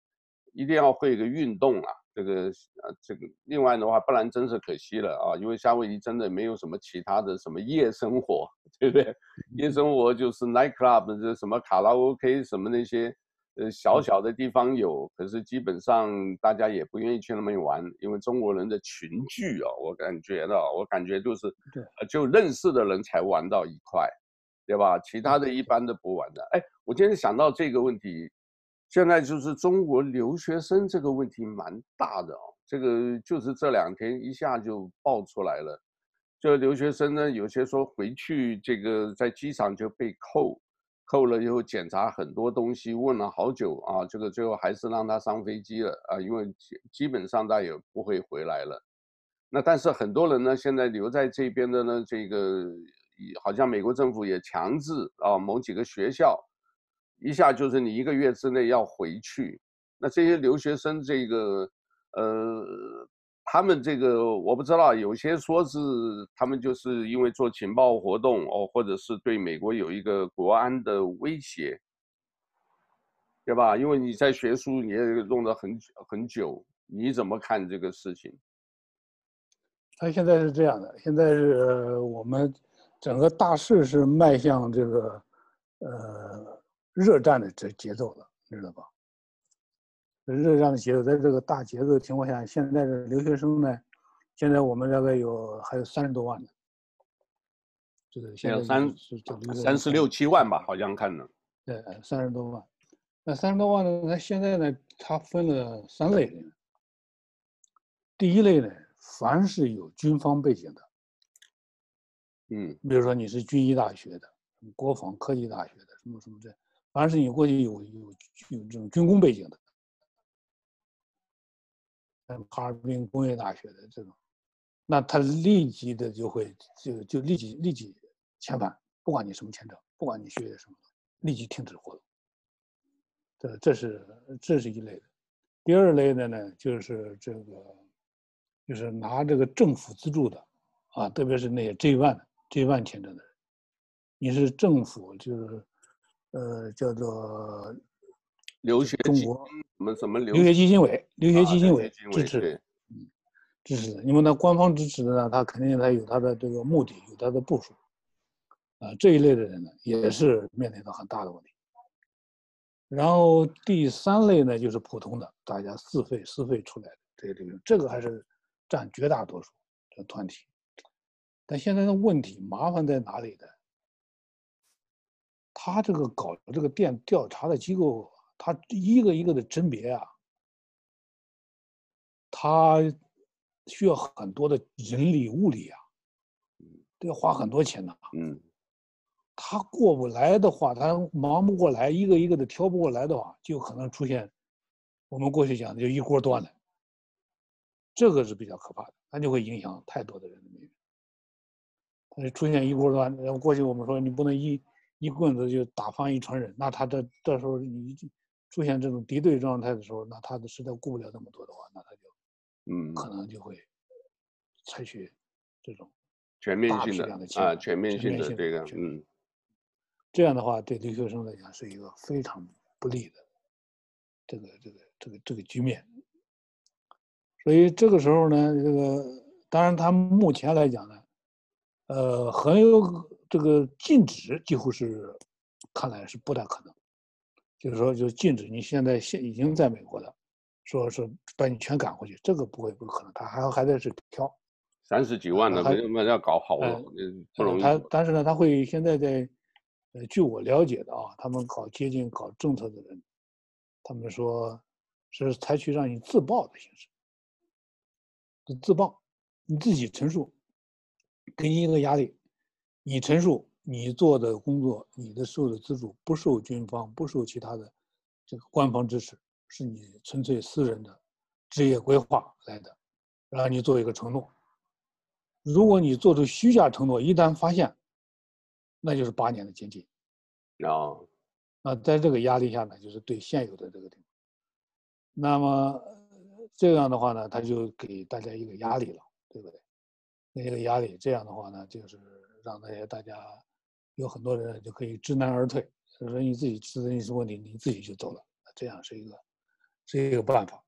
一定要会一个运动啊，这个呃这个另外的话，不然真是可惜了啊，因为夏威夷真的没有什么其他的什么夜生活，对不对？夜生活就是 night club，这什么卡拉 OK 什么那些。呃，小小的地方有，可是基本上大家也不愿意去那么玩，因为中国人的群聚哦，我感觉到，我感觉就是，对，就认识的人才玩到一块，对吧？其他的一般都不玩的。哎，我今天想到这个问题，现在就是中国留学生这个问题蛮大的哦，这个就是这两天一下就爆出来了，就留学生呢，有些说回去这个在机场就被扣。扣了以后检查很多东西，问了好久啊，这个最后还是让他上飞机了啊，因为基本上他也不会回来了。那但是很多人呢，现在留在这边的呢，这个好像美国政府也强制啊，某几个学校一下就是你一个月之内要回去。那这些留学生这个呃。他们这个我不知道，有些说是他们就是因为做情报活动哦，或者是对美国有一个国安的威胁，对吧？因为你在学术你也弄了很很久，你怎么看这个事情？他现在是这样的，现在是我们整个大势是迈向这个呃热战的这节奏了，知道吧？热战的节奏，在这个大节奏的情况下，现在的留学生呢，现在我们大概有还有三十多万呢。这个现在三三十六七万吧，好像看呢。对，三十多万。那三十多万呢？那现在呢，它分了三类人。第一类呢，凡是有军方背景的，嗯，比如说你是军医大学的，国防科技大学的，什么什么的，凡是你过去有有有这种军工背景的。哈尔滨工业大学的这种，那他立即的就会就就立即立即遣返，不管你什么签证，不管你学的什么，立即停止活动。这这是这是一类的。第二类的呢，就是这个，就是拿这个政府资助的，啊，特别是那些 J1 J1 签证的人，你是政府就是，呃，叫做。留学中国什么什么留留学基金委，留学基金委支持，支持的。因为呢官方支持的呢，他肯定他有他的这个目的，有他的部署。啊，这一类的人呢，也是面临着很大的问题。然后第三类呢，就是普通的，大家自费私费出来的这些这个，这个还是占绝大多数的团体。但现在的问题麻烦在哪里呢？他这个搞这个电调查的机构。他一个一个的甄别啊，他需要很多的人力物力啊，都要花很多钱的。嗯，他过不来的话，他忙不过来，一个一个的挑不过来的话，就可能出现我们过去讲的就一锅端了。这个是比较可怕的，那就会影响太多的人的命运。他就出现一锅端，然后过去我们说你不能一一棍子就打翻一船人，那他这到时候你。出现这种敌对状态的时候，那他的实在顾不了那么多的话，那他就，嗯，可能就会采取这种全面性的啊，全面性的这个，嗯，这样的话对留学生来讲是一个非常不利的这个这个这个这个局面。所以这个时候呢，这个当然他目前来讲呢，呃，很有这个禁止，几乎是看来是不太可能。就是说，就禁止你现在现已经在美国的，说是把你全赶回去，这个不会不可能，他还还在是挑，三十几万呢，为什么要搞好了？不容易。他但是呢，他会现在在，呃，据我了解的啊，他们搞接近搞政策的人，他们说，是采取让你自爆的形式，自爆，你自己陈述，给你一个压力，你陈述你做的工作，你的受的资助不受军方，不受其他的这个官方支持，是你纯粹私人的职业规划来的，然后你做一个承诺。如果你做出虚假承诺，一旦发现，那就是八年的监禁。哦，那在这个压力下呢，就是对现有的这个地方，那么这样的话呢，他就给大家一个压力了，对不对？那个压力，这样的话呢，就是让那些大家有很多人就可以知难而退，就是说你自己知道你是问题，你自己就走了，这样是一个是一个办法。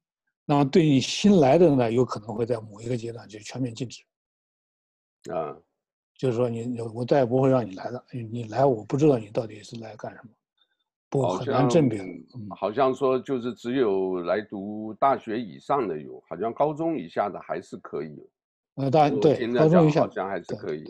那么对你新来的呢，有可能会在某一个阶段就全面禁止。啊，就是说你我再也不会让你来了。你来我不知道你到底是来干什么，不很难证明。好像说就是只有来读大学以上的有，好像高中以下的还是可以。呃，大对高中以下好像还是可以。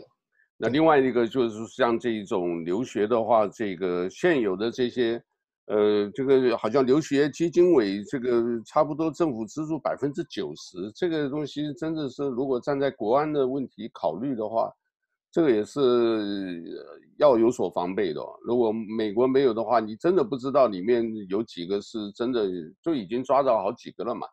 那另外一个就是像这种留学的话，这个现有的这些。呃，这个好像留学基金委这个差不多政府资助百分之九十，这个东西真的是如果站在国安的问题考虑的话，这个也是要有所防备的。如果美国没有的话，你真的不知道里面有几个是真的，就已经抓到好几个了嘛，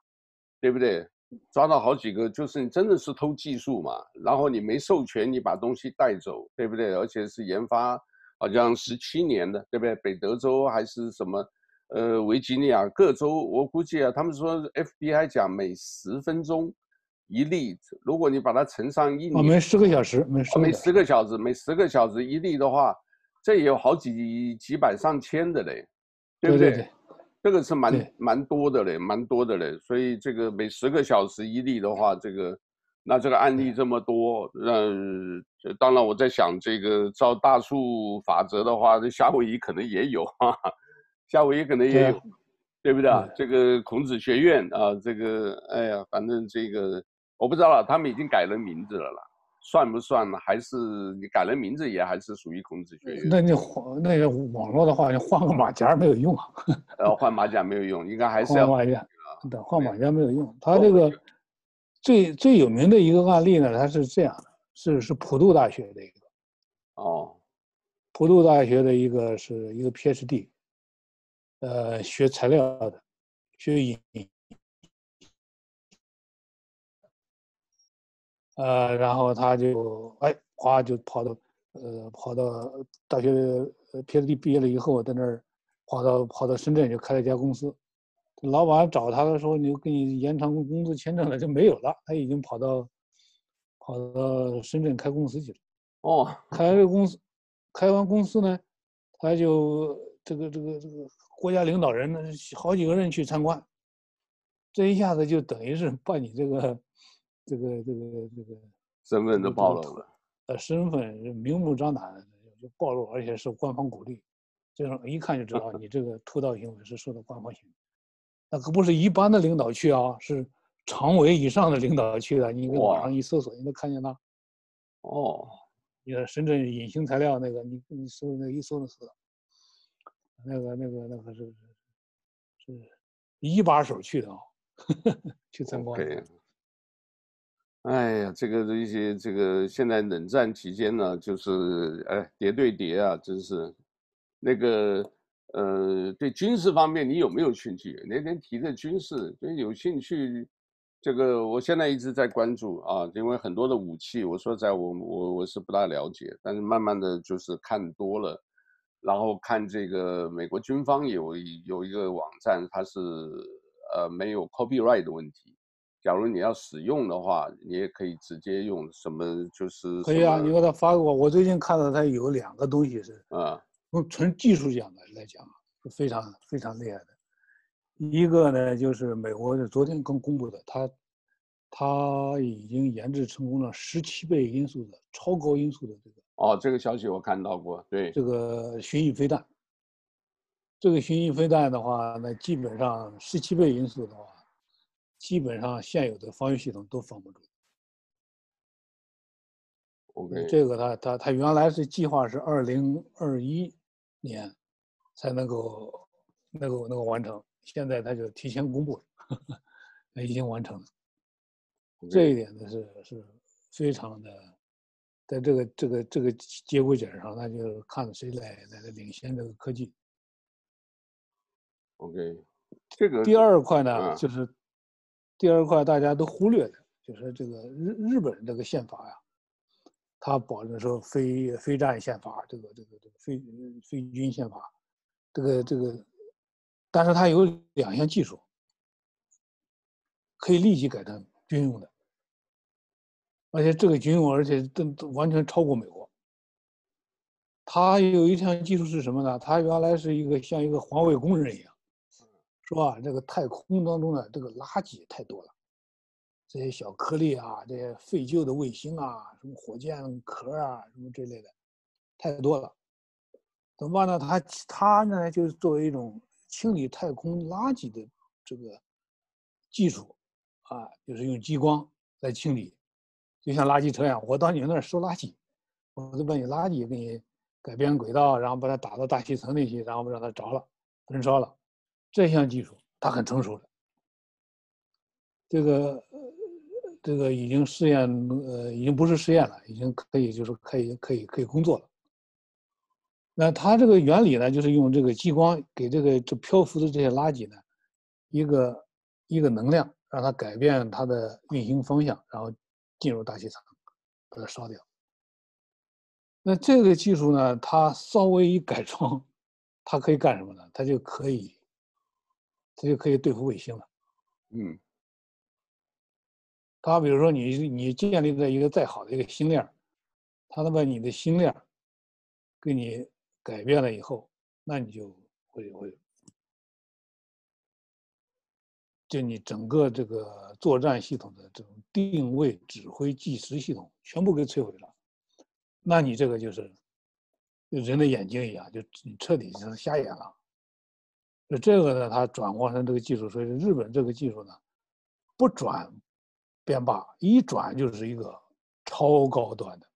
对不对？抓到好几个就是你真的是偷技术嘛，然后你没授权，你把东西带走，对不对？而且是研发。好像十七年的，对不对？北德州还是什么，呃，维吉尼亚各州，我估计啊，他们说 FBI 讲每十分钟一例，如果你把它乘上一年，哦，每十个小时，每十每十个小时，每十个小时一例的话，这也有好几几百上千的嘞，对不对？对对对，这个是蛮蛮多的嘞，蛮多的嘞，所以这个每十个小时一例的话，这个。那这个案例这么多，那当然我在想，这个照大数法则的话，这夏威夷可能也有，哈哈，夏威夷可能也有，对，对不对啊？这个孔子学院啊，这个哎呀，反正这个我不知道了，他们已经改了名字了啦，算不算？还是你改了名字也还是属于孔子学院？那你换那个网络的话，你换个马甲没有用啊？呃，换马甲没有用，应该还是要换马甲，对，换马甲没有用，他这个。最最有名的一个案例呢，他是这样的，是是普渡大学的一个，哦，普渡大学的一个是一个 PhD，呃，学材料的，学影，呃，然后他就哎，哗就跑到，呃，跑到大学 PhD 毕业了以后，在那儿跑到跑到深圳就开了一家公司。老板找他的时候，你就给你延长工作签证了，就没有了。他已经跑到跑到深圳开公司去了。哦，开个公司，开完公司呢，他就这个这个这个国家领导人呢，好几个人去参观，这一下子就等于是把你这个这个这个这个身份都暴露了。呃，身份明目张胆的就暴露，而且是官方鼓励，这种一看就知道你这个 偷盗行为是受到官方行为。那可不是一般的领导去啊，是常委以上的领导去的。你网上一搜索，你能看见他。哦，你看深圳隐形材料那个，你你搜那个一搜就死了。那个那个那个是是一把手去的啊，去参观。Okay. 哎呀，这个这些这个现在冷战期间呢，就是哎叠对叠啊，真是那个。呃，对军事方面，你有没有兴趣？那天提的军事，就有兴趣。这个我现在一直在关注啊，因为很多的武器，我说在，我我我是不大了解，但是慢慢的就是看多了，然后看这个美国军方有有一个网站，它是呃没有 copyright 的问题。假如你要使用的话，你也可以直接用什么，就是可以啊，你给他发给我。我最近看到他有两个东西是啊。从纯技术讲的来讲，是非常非常厉害的。一个呢，就是美国的昨天刚公布的，他他已经研制成功了十七倍音速的超高音速的这个。哦，这个消息我看到过。对，这个巡弋飞弹，这个巡弋飞弹的话，那基本上十七倍音速的话，基本上现有的防御系统都防不住。OK，这个他他他原来是计划是二零二一。年才能够能够能够完成，现在他就提前公布了。已经完成了。这一点呢是是非常的，在这个这个这个节骨眼上，那就看谁来来领先这个科技。OK，这个第二块呢，就是第二块大家都忽略的，就是这个日日本这个宪法呀，它保证说非非战宪法，这个这个这个非非军宪法，这个这个，但是它有两项技术可以立即改成军用的。而且这个军用，而且都完全超过美国。他有一项技术是什么呢？他原来是一个像一个环卫工人一样，是吧？这个太空当中的这个垃圾太多了，这些小颗粒啊，这些废旧的卫星啊，什么火箭壳啊，什么这类的，太多了。怎么办呢？他他呢，就是作为一种清理太空垃圾的这个技术，啊，就是用激光来清理。就像垃圾车一样，我到你那儿收垃圾，我就把你垃圾给你改变轨道，然后把它打到大气层里去，然后让它着了，焚烧了。这项技术它很成熟的，这个这个已经试验，呃，已经不是试验了，已经可以就是可以可以可以工作了。那它这个原理呢，就是用这个激光给这个这漂浮的这些垃圾呢，一个一个能量，让它改变它的运行方向，然后。进入大气层，把它烧掉。那这个技术呢，它稍微一改装，它可以干什么呢？它就可以，它就可以对付卫星了。嗯。它比如说你你建立的一个再好的一个星链，它能把你的星链给你改变了以后，那你就会会。就你整个这个作战系统的这种定位、指挥、计时系统全部给摧毁了，那你这个就是，就人的眼睛一样，就你彻底就是瞎眼了。那这个呢，它转化成这个技术，所以日本这个技术呢，不转便罢，一转就是一个超高端的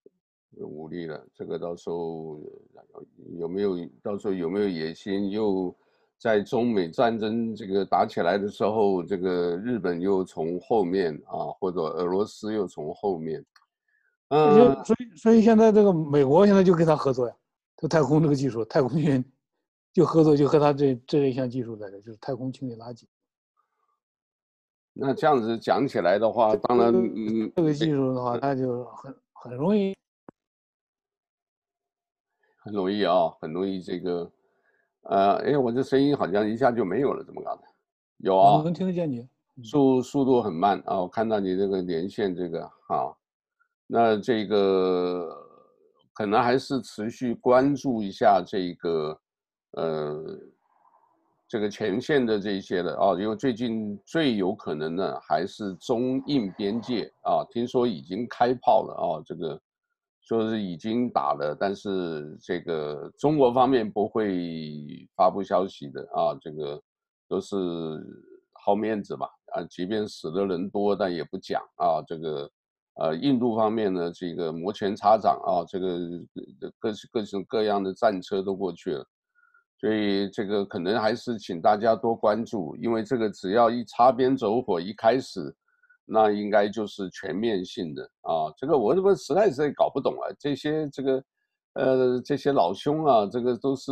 武力了。这个到时候有没有？到时候有没有野心又？在中美战争这个打起来的时候，这个日本又从后面啊，或者俄罗斯又从后面，嗯，所以所以现在这个美国现在就跟他合作呀，就太空这个技术，太空军就合作，就和他这这一项技术在这，就是太空清理垃圾。那这样子讲起来的话，当然，嗯，这个技术的话，它就很很容易，很容易啊，很容易这个。呃，哎，我这声音好像一下就没有了，怎么搞的？有啊，能听得见你。速速度很慢啊，我看到你这个连线这个好，那这个可能还是持续关注一下这个呃这个前线的这些的啊，因为最近最有可能的还是中印边界啊，听说已经开炮了啊，这个。说是已经打了，但是这个中国方面不会发布消息的啊，这个都是好面子吧啊，即便死的人多，但也不讲啊。这个呃，印度方面呢，这个摩拳擦掌啊，这个各各种各样的战车都过去了，所以这个可能还是请大家多关注，因为这个只要一擦边走火，一开始。那应该就是全面性的啊，这个我这个实在是搞不懂啊，这些这个，呃，这些老兄啊，这个都是，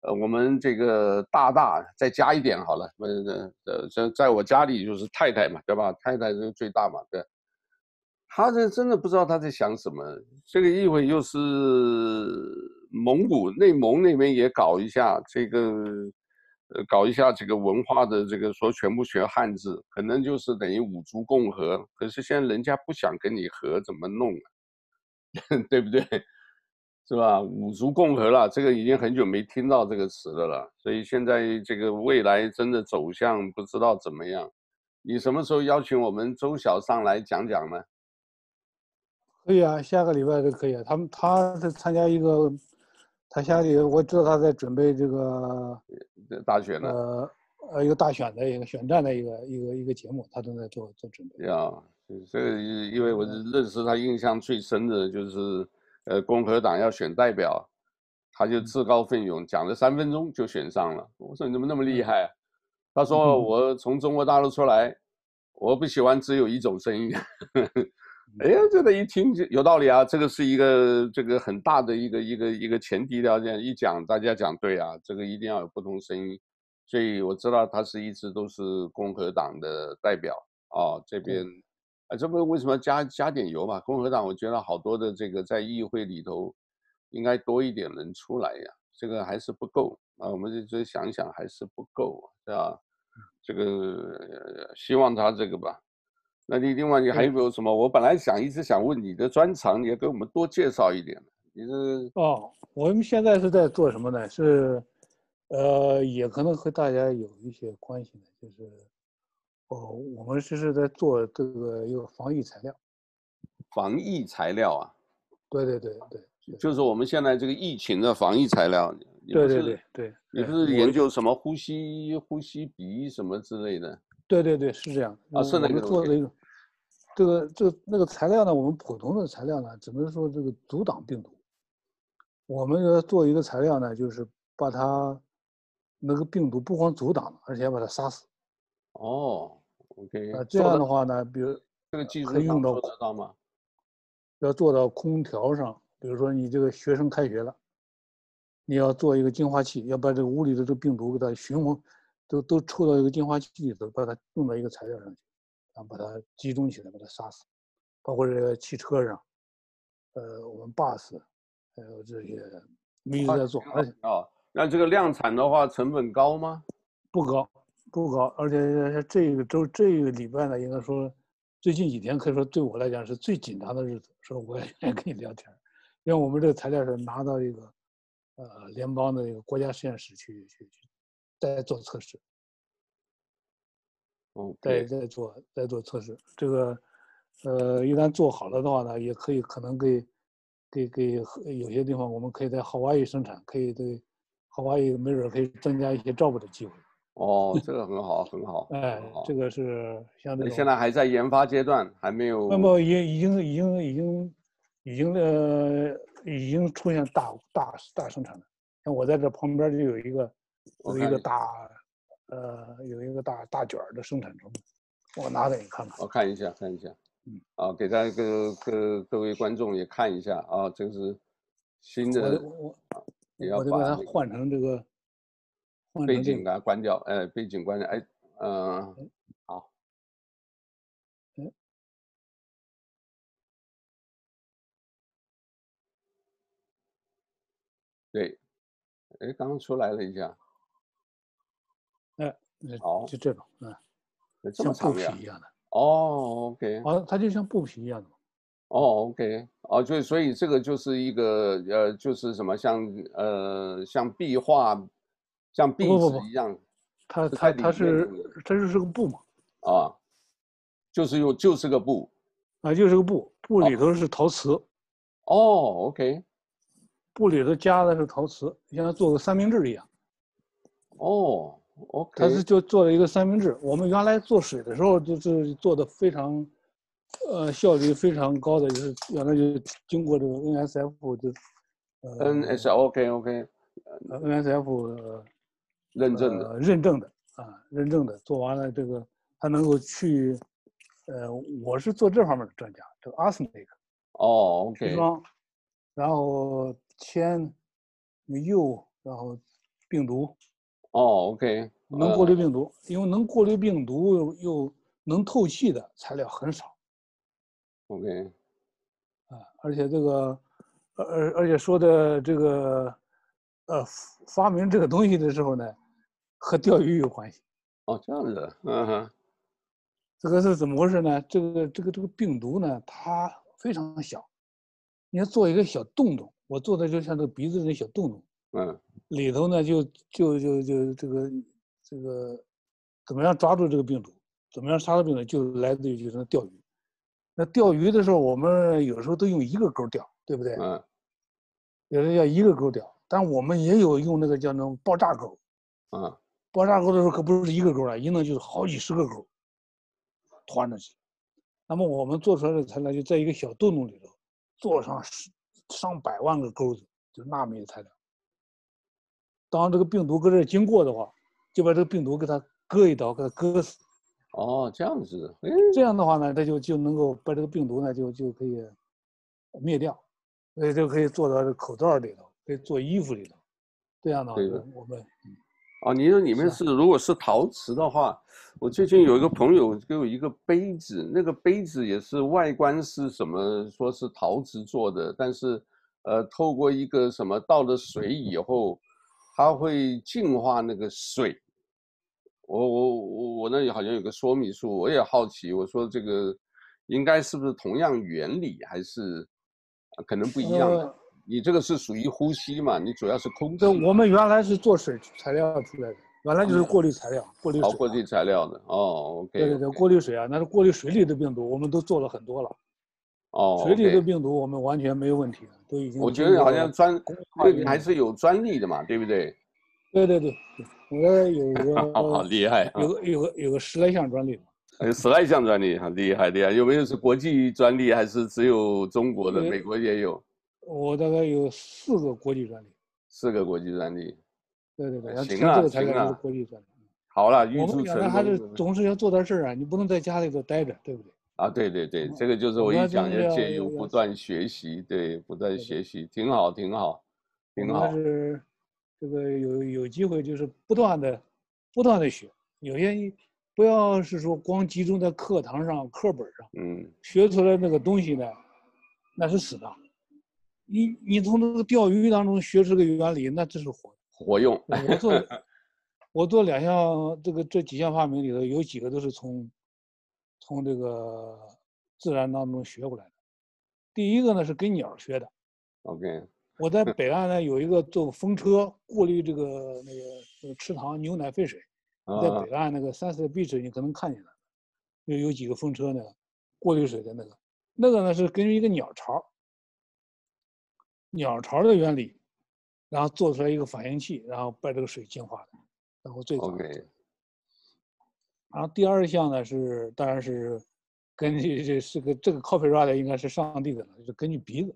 呃，我们这个大大再加一点好了，呃呃，在在我家里就是太太嘛，对吧？太太是最大嘛，对。他这真的不知道他在想什么，这个一会又是蒙古内蒙那边也搞一下这个。呃，搞一下这个文化的这个说全部学汉字，可能就是等于五族共和。可是现在人家不想跟你和，怎么弄啊？对不对？是吧？五族共和了，这个已经很久没听到这个词的了。所以现在这个未来真的走向不知道怎么样。你什么时候邀请我们周小上来讲讲呢？可以啊，下个礼拜都可以啊。他们他在参加一个。他下里我知道他在准备这个大选呢，呃呃，一个大选的一个选战的一个一个一个节目，他正在做做准备。呀，这个因为我是认识他，印象最深的就是，呃，共和党要选代表，他就自告奋勇讲了三分钟就选上了。我说你怎么那么厉害啊？他说我从中国大陆出来，我不喜欢只有一种声音。哎呀，这个一听就有道理啊，这个是一个这个很大的一个一个一个前提条件。一讲大家讲对啊，这个一定要有不同声音。所以我知道他是一直都是共和党的代表啊，这边啊，这不为什么加加点油嘛？共和党我觉得好多的这个在议会里头应该多一点人出来呀，这个还是不够啊。我们就就想想还是不够，是吧？这个希望他这个吧。那你另外你还有没有什么？我本来想一直想问你的专长，你也给我们多介绍一点。你是哦，我们现在是在做什么呢？是，呃，也可能和大家有一些关系的，就是，哦，我们是是在做这个一个防疫材料。防疫材料啊？对对对对，就是我们现在这个疫情的防疫材料。对对对对。你不是研究什么呼吸呼吸鼻什么之类的？对对对，是这样。啊，是那个做了一个，这个这个那个材料呢，我们普通的材料呢，只能说这个阻挡病毒。我们要做一个材料呢，就是把它那个病毒不光阻挡，而且把它杀死。哦，OK。那这样的话呢，比如这个技术可以用到，做得到吗？要做到空调上，比如说你这个学生开学了，你要做一个净化器，要把这个屋里的这个病毒给它循环。都都抽到一个净化器里头，把它弄到一个材料上去，然后把它集中起来，把它杀死。包括这个汽车上，呃，我们 bus，还有这些，我们一直在做。而且啊，那这个量产的话，成本高吗？不高，不高。而且这个周这个礼拜呢，应该说最近几天可以说对我来讲是最紧张的日子，所以我也愿意跟你聊天，因为我们这个材料是拿到一个呃联邦的一个国家实验室去去去。在做测试，哦，在在做在做测试，这个，呃，一旦做好了的话呢，也可以可能给，给给有些地方，我们可以在夏威夷生产，可以对夏威夷没准可以增加一些照顾的机会。哦，这个很好，很好。哎，这个是相对。现在还在研发阶段，还没有。那么也已经已经已经已经呃已经出现大大大生产了，像我在这旁边就有一个。有一个大，呃，有一个大大卷的生产中，我拿给你看看。我看一下，看一下。嗯，啊，给大家各各各位观众也看一下啊，这个是新的。我我我得把它换成这个。背景给它关掉，哎，背景关掉，哎，嗯，好。嗯。对，哎，刚刚出来了一下。哎，好，就这种，嗯，像布皮一样的。哦，OK。啊，它就像布皮一样的。哦，OK。哦，就所以这个就是一个呃，就是什么像呃像壁画，像壁纸一样。它它它是它就是个布嘛。啊，就是用就是个布。啊，就是个布，布里头是陶瓷。哦，OK。布里头加的是陶瓷，像做个三明治一样。哦。哦，他是就做了一个三明治。我们原来做水的时候，就是做的非常，呃，效率非常高的，就是原来就经过这个 NSF 就，呃，NSOK OK，NSF 认证的，认证的啊，认证的，做完了这个，他能够去，呃，我是做这方面的专家，这个 arsenic 哦，OK，然后铅、铀，然后病毒。哦、oh，OK，能过滤病毒，因为能过滤病毒又又能透气的材料很少。OK，啊，而且这个，而而且说的这个，呃，发明这个东西的时候呢，和钓鱼有关系。哦，这样子，嗯哼，这个是怎么回事呢？这个这个这个病毒呢，它非常小，你要做一个小洞洞，我做的就像这个鼻子那小洞洞。嗯。里头呢，就就就就这个这个，怎么样抓住这个病毒？怎么样杀了病毒？就来自于就是那钓鱼。那钓鱼的时候，我们有时候都用一个钩钓，对不对？嗯。有的要一个钩钓，但我们也有用那个叫那种爆炸钩。嗯。爆炸钩的时候可不是一个钩了，一弄就是好几十个钩，团着去。那么我们做出来的材料就在一个小洞洞里头，做上上百万个钩子，就纳米的材料。当这个病毒搁这经过的话，就把这个病毒给它割一刀，给它割死。哦，这样子，哎，这样的话呢，它就就能够把这个病毒呢就就可以灭掉，所以就可以做到这口罩里头，可以做衣服里头。这样的话，我们。哦，你说里面是如果是陶瓷的话，我最近有一个朋友给我一个杯子，那个杯子也是外观是什么，说是陶瓷做的，但是，呃，透过一个什么倒了水以后，它会净化那个水。我我我我那里好像有个说明书，我也好奇，我说这个应该是不是同样原理，还是可能不一样的？你这个是属于呼吸嘛？你主要是空气。我们原来是做水材料出来的，原来就是过滤材料，过滤水。哦，过滤材料的哦，OK。对对对，过滤水啊，那是过滤水里的病毒，我们都做了很多了。哦。水里的病毒我们完全没有问题的，都已经。我觉得好像专，对你还是有专利的嘛，对不对？对对对，我 有个。好厉害。有个有个有个十来项专利。有十来项专利，很厉害厉害！有没有是国际专利，还是只有中国的？美国也有。我大概有四个国际专利，四个国际专利，对对对，行啊行啊，国际专利。好了，我们讲的还是总是要做点事儿啊，你不能在家里头待着，对不对？啊，对对对，这个就是我一讲要借由不断学习，对，不断学习，挺好挺好，挺好。但是这个有有机会就是不断的不断的学，有些不要是说光集中在课堂上课本上，嗯，学出来那个东西呢，那是死的。你你从那个钓鱼当中学出个原理，那这是活活用。我做 我做两项这个这几项发明里头，有几个都是从从这个自然当中学过来的。第一个呢是跟鸟学的。OK。我在北岸呢有一个做风车过滤这个那个那个池塘牛奶废水，在北岸那个 Sunset Beach 你可能看见了，有有几个风车呢，过滤水的那个，那个呢是根据一个鸟巢。鸟巢的原理，然后做出来一个反应器，然后把这个水净化的，然后最早。Okay. 然后第二项呢是，当然是根据这是个这个 copyright 应该是上帝的了，就是根据鼻子。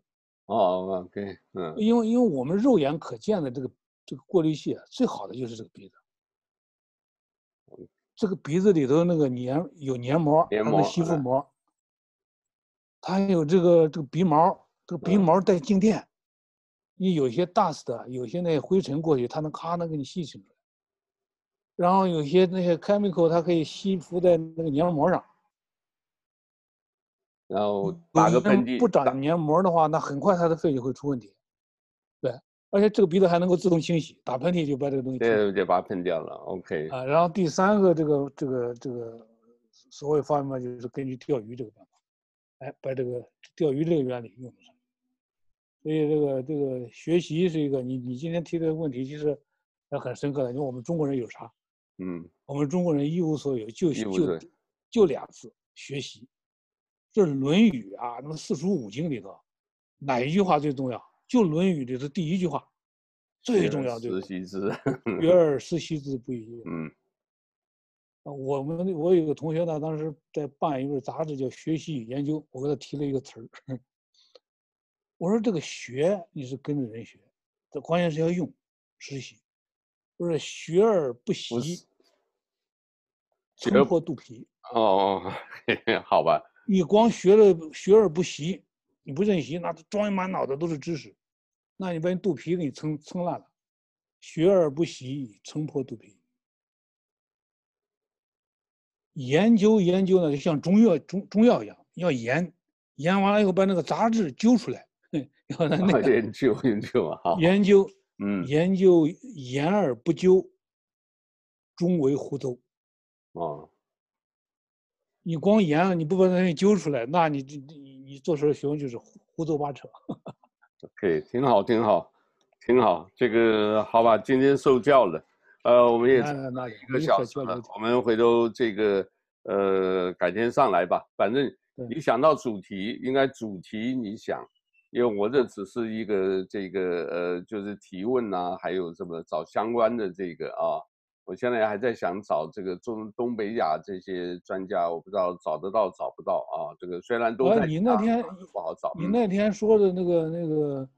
哦，OK，嗯。因为因为我们肉眼可见的这个这个过滤器啊，最好的就是这个鼻子。这个鼻子里头那个黏有黏膜，黏膜，吸附膜，它还有这个这个鼻毛，这个鼻毛带静电。你有些 dust 的，有些那些灰尘过去，它能咔能给你吸清出来。然后有些那些 chemical，它可以吸附在那个黏膜上。然后打个喷嚏，不长黏膜的话，那很快它的肺就会出问题。对，而且这个鼻子还能够自动清洗，打喷嚏就把这个东西对对对，把它喷掉了。OK。啊，然后第三个这个这个这个所谓方法，就是根据钓鱼这个办法，哎，把这个钓鱼这个原理用上。所以这个这个学习是一个，你你今天提的问题其实还很深刻的。因为我们中国人有啥？嗯，我们中国人一无所有，就就就俩字学习。这《论语》啊，那么四书五经里头，哪一句话最重要？就《论语》里头第一句话最重要，就是？学习之，学而时习之不亦说？嗯。我们我有个同学呢，当时在办一本杂志叫《学习与研究》，我给他提了一个词儿。我说这个学你是跟着人学，这关键是要用实习，不是学而不习，撑破肚皮。哦哦，好吧。你光学了学而不习，你不认习，那装满脑子都是知识，那你把你肚皮给你撑撑烂了。学而不习，撑破肚皮。研究研究呢，就像中药中中药一样，要研研完了以后把那个杂质揪出来。要那个研究研究啊，研究，嗯，研究研而不究，终为胡诌。哦，你光研了，你不把那东西揪出来，那你你你做出来学问就是胡诌八扯。OK，，挺好，挺好，挺好。这个好吧，今天受教了。呃，我们也一个小时了，我们回头这个呃改天上来吧。反正你想到主题，应该主题你想。因为我这只是一个这个呃，就是提问呐，还有什么找相关的这个啊，我现在还在想找这个中东北亚这些专家，我不知道找得到找不到啊。这个虽然都在，你那天不好找。你那天说的那个那个，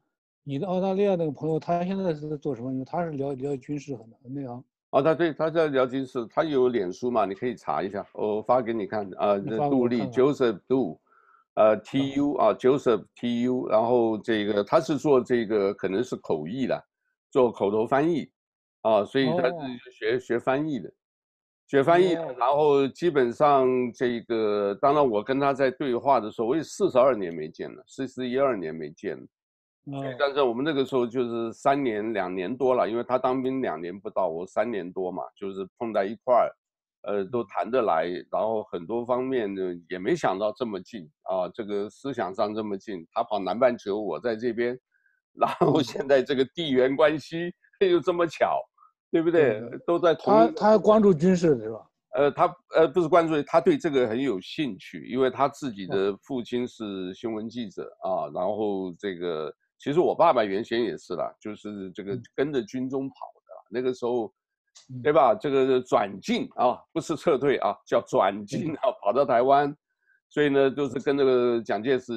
你的澳大利亚那个朋友，他现在是在做什么？因为他是聊聊军事很很那样。哦，他对，他在聊军事，他有脸书嘛？你可以查一下，我发给你看啊。杜立 Joseph Du，呃，T U 啊，Joseph T U，然后这个他是做这个可能是口译的，做口头翻译啊，所以他是学、oh. 学翻译的，学翻译的。Oh. 然后基本上这个，当然我跟他在对话的时候，我也四十二年没见了，四十一二年没见了。但是我们那个时候就是三年两年多了，因为他当兵两年不到，我三年多嘛，就是碰在一块儿，呃，都谈得来，然后很多方面呢也没想到这么近啊，这个思想上这么近，他跑南半球，我在这边，然后现在这个地缘关系又这么巧，对不对？都在同他他关注军事是吧？呃，他呃不是关注，他对这个很有兴趣，因为他自己的父亲是新闻记者啊，然后这个。其实我爸爸原先也是啦，就是这个跟着军中跑的，那个时候，对吧？这个转进啊，不是撤退啊，叫转进啊，跑到台湾，所以呢，就是跟那个蒋介石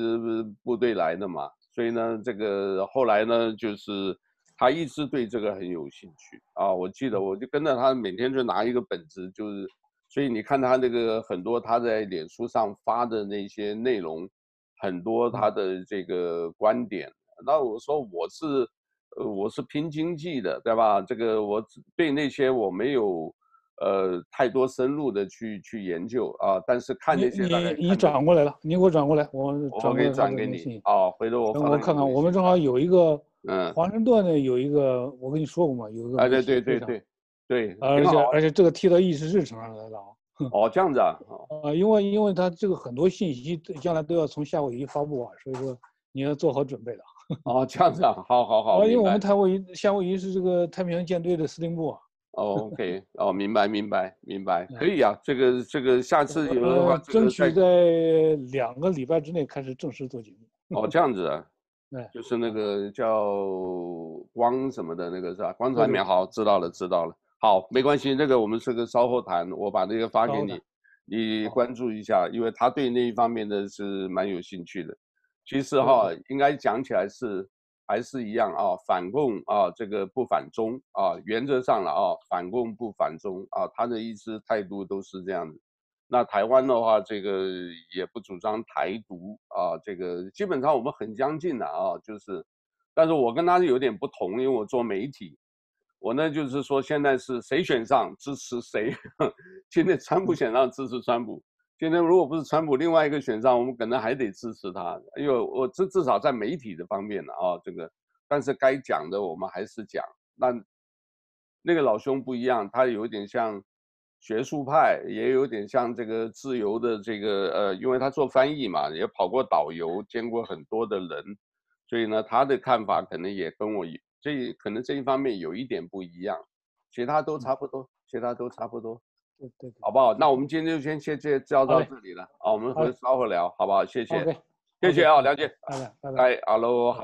部队来的嘛。所以呢，这个后来呢，就是他一直对这个很有兴趣啊。我记得我就跟着他，每天就拿一个本子，就是，所以你看他那个很多他在脸书上发的那些内容，很多他的这个观点。那我说我是，呃，我是拼经济的，对吧？这个我对那些我没有，呃，太多深入的去去研究啊。但是看那些看，你你转过来了，你给我转过来，我我给转给你啊。回头我我看看，我们正好有一个，嗯，华盛顿呢有一个，我跟你说过嘛，有一个。哎，对对对对对，而且而且这个贴到议事日程上来了啊。哦，这样子啊。啊，因为因为他这个很多信息将来都要从夏威夷发布啊，所以说你要做好准备的。哦，这样子啊，好好好。因为我们夏威夷是这个太平洋舰队的司令部啊。哦，OK，哦，明白，明白，明白，可以啊。这个，这个，下次有的话，争取在两个礼拜之内开始正式做节目。哦，这样子啊。对，就是那个叫光什么的那个是吧？光传媒，好，知道了，知道了。好，没关系，那个我们是个稍后谈，我把那个发给你，你关注一下，因为他对那一方面的是蛮有兴趣的。其实哈，应该讲起来是还是一样啊，反共啊，这个不反中啊，原则上了啊，反共不反中啊，他的意思态度都是这样子。那台湾的话，这个也不主张台独啊，这个基本上我们很相近的啊，就是，但是我跟他有点不同，因为我做媒体，我呢就是说现在是谁选上支持谁，现在川普选上支持川普。今天如果不是川普另外一个选上，我们可能还得支持他，因为我至至少在媒体的方面呢啊，这个，但是该讲的我们还是讲。那那个老兄不一样，他有点像学术派，也有点像这个自由的这个呃，因为他做翻译嘛，也跑过导游，见过很多的人，所以呢，他的看法可能也跟我这可能这一方面有一点不一样，其他都差不多，其他都差不多。对对，对，好不好？那我们今天就先先先交到这里了啊，我们回稍后聊，好不好？谢谢，谢谢啊，梁姐，拜拜，拜拜，哎，哈喽，好。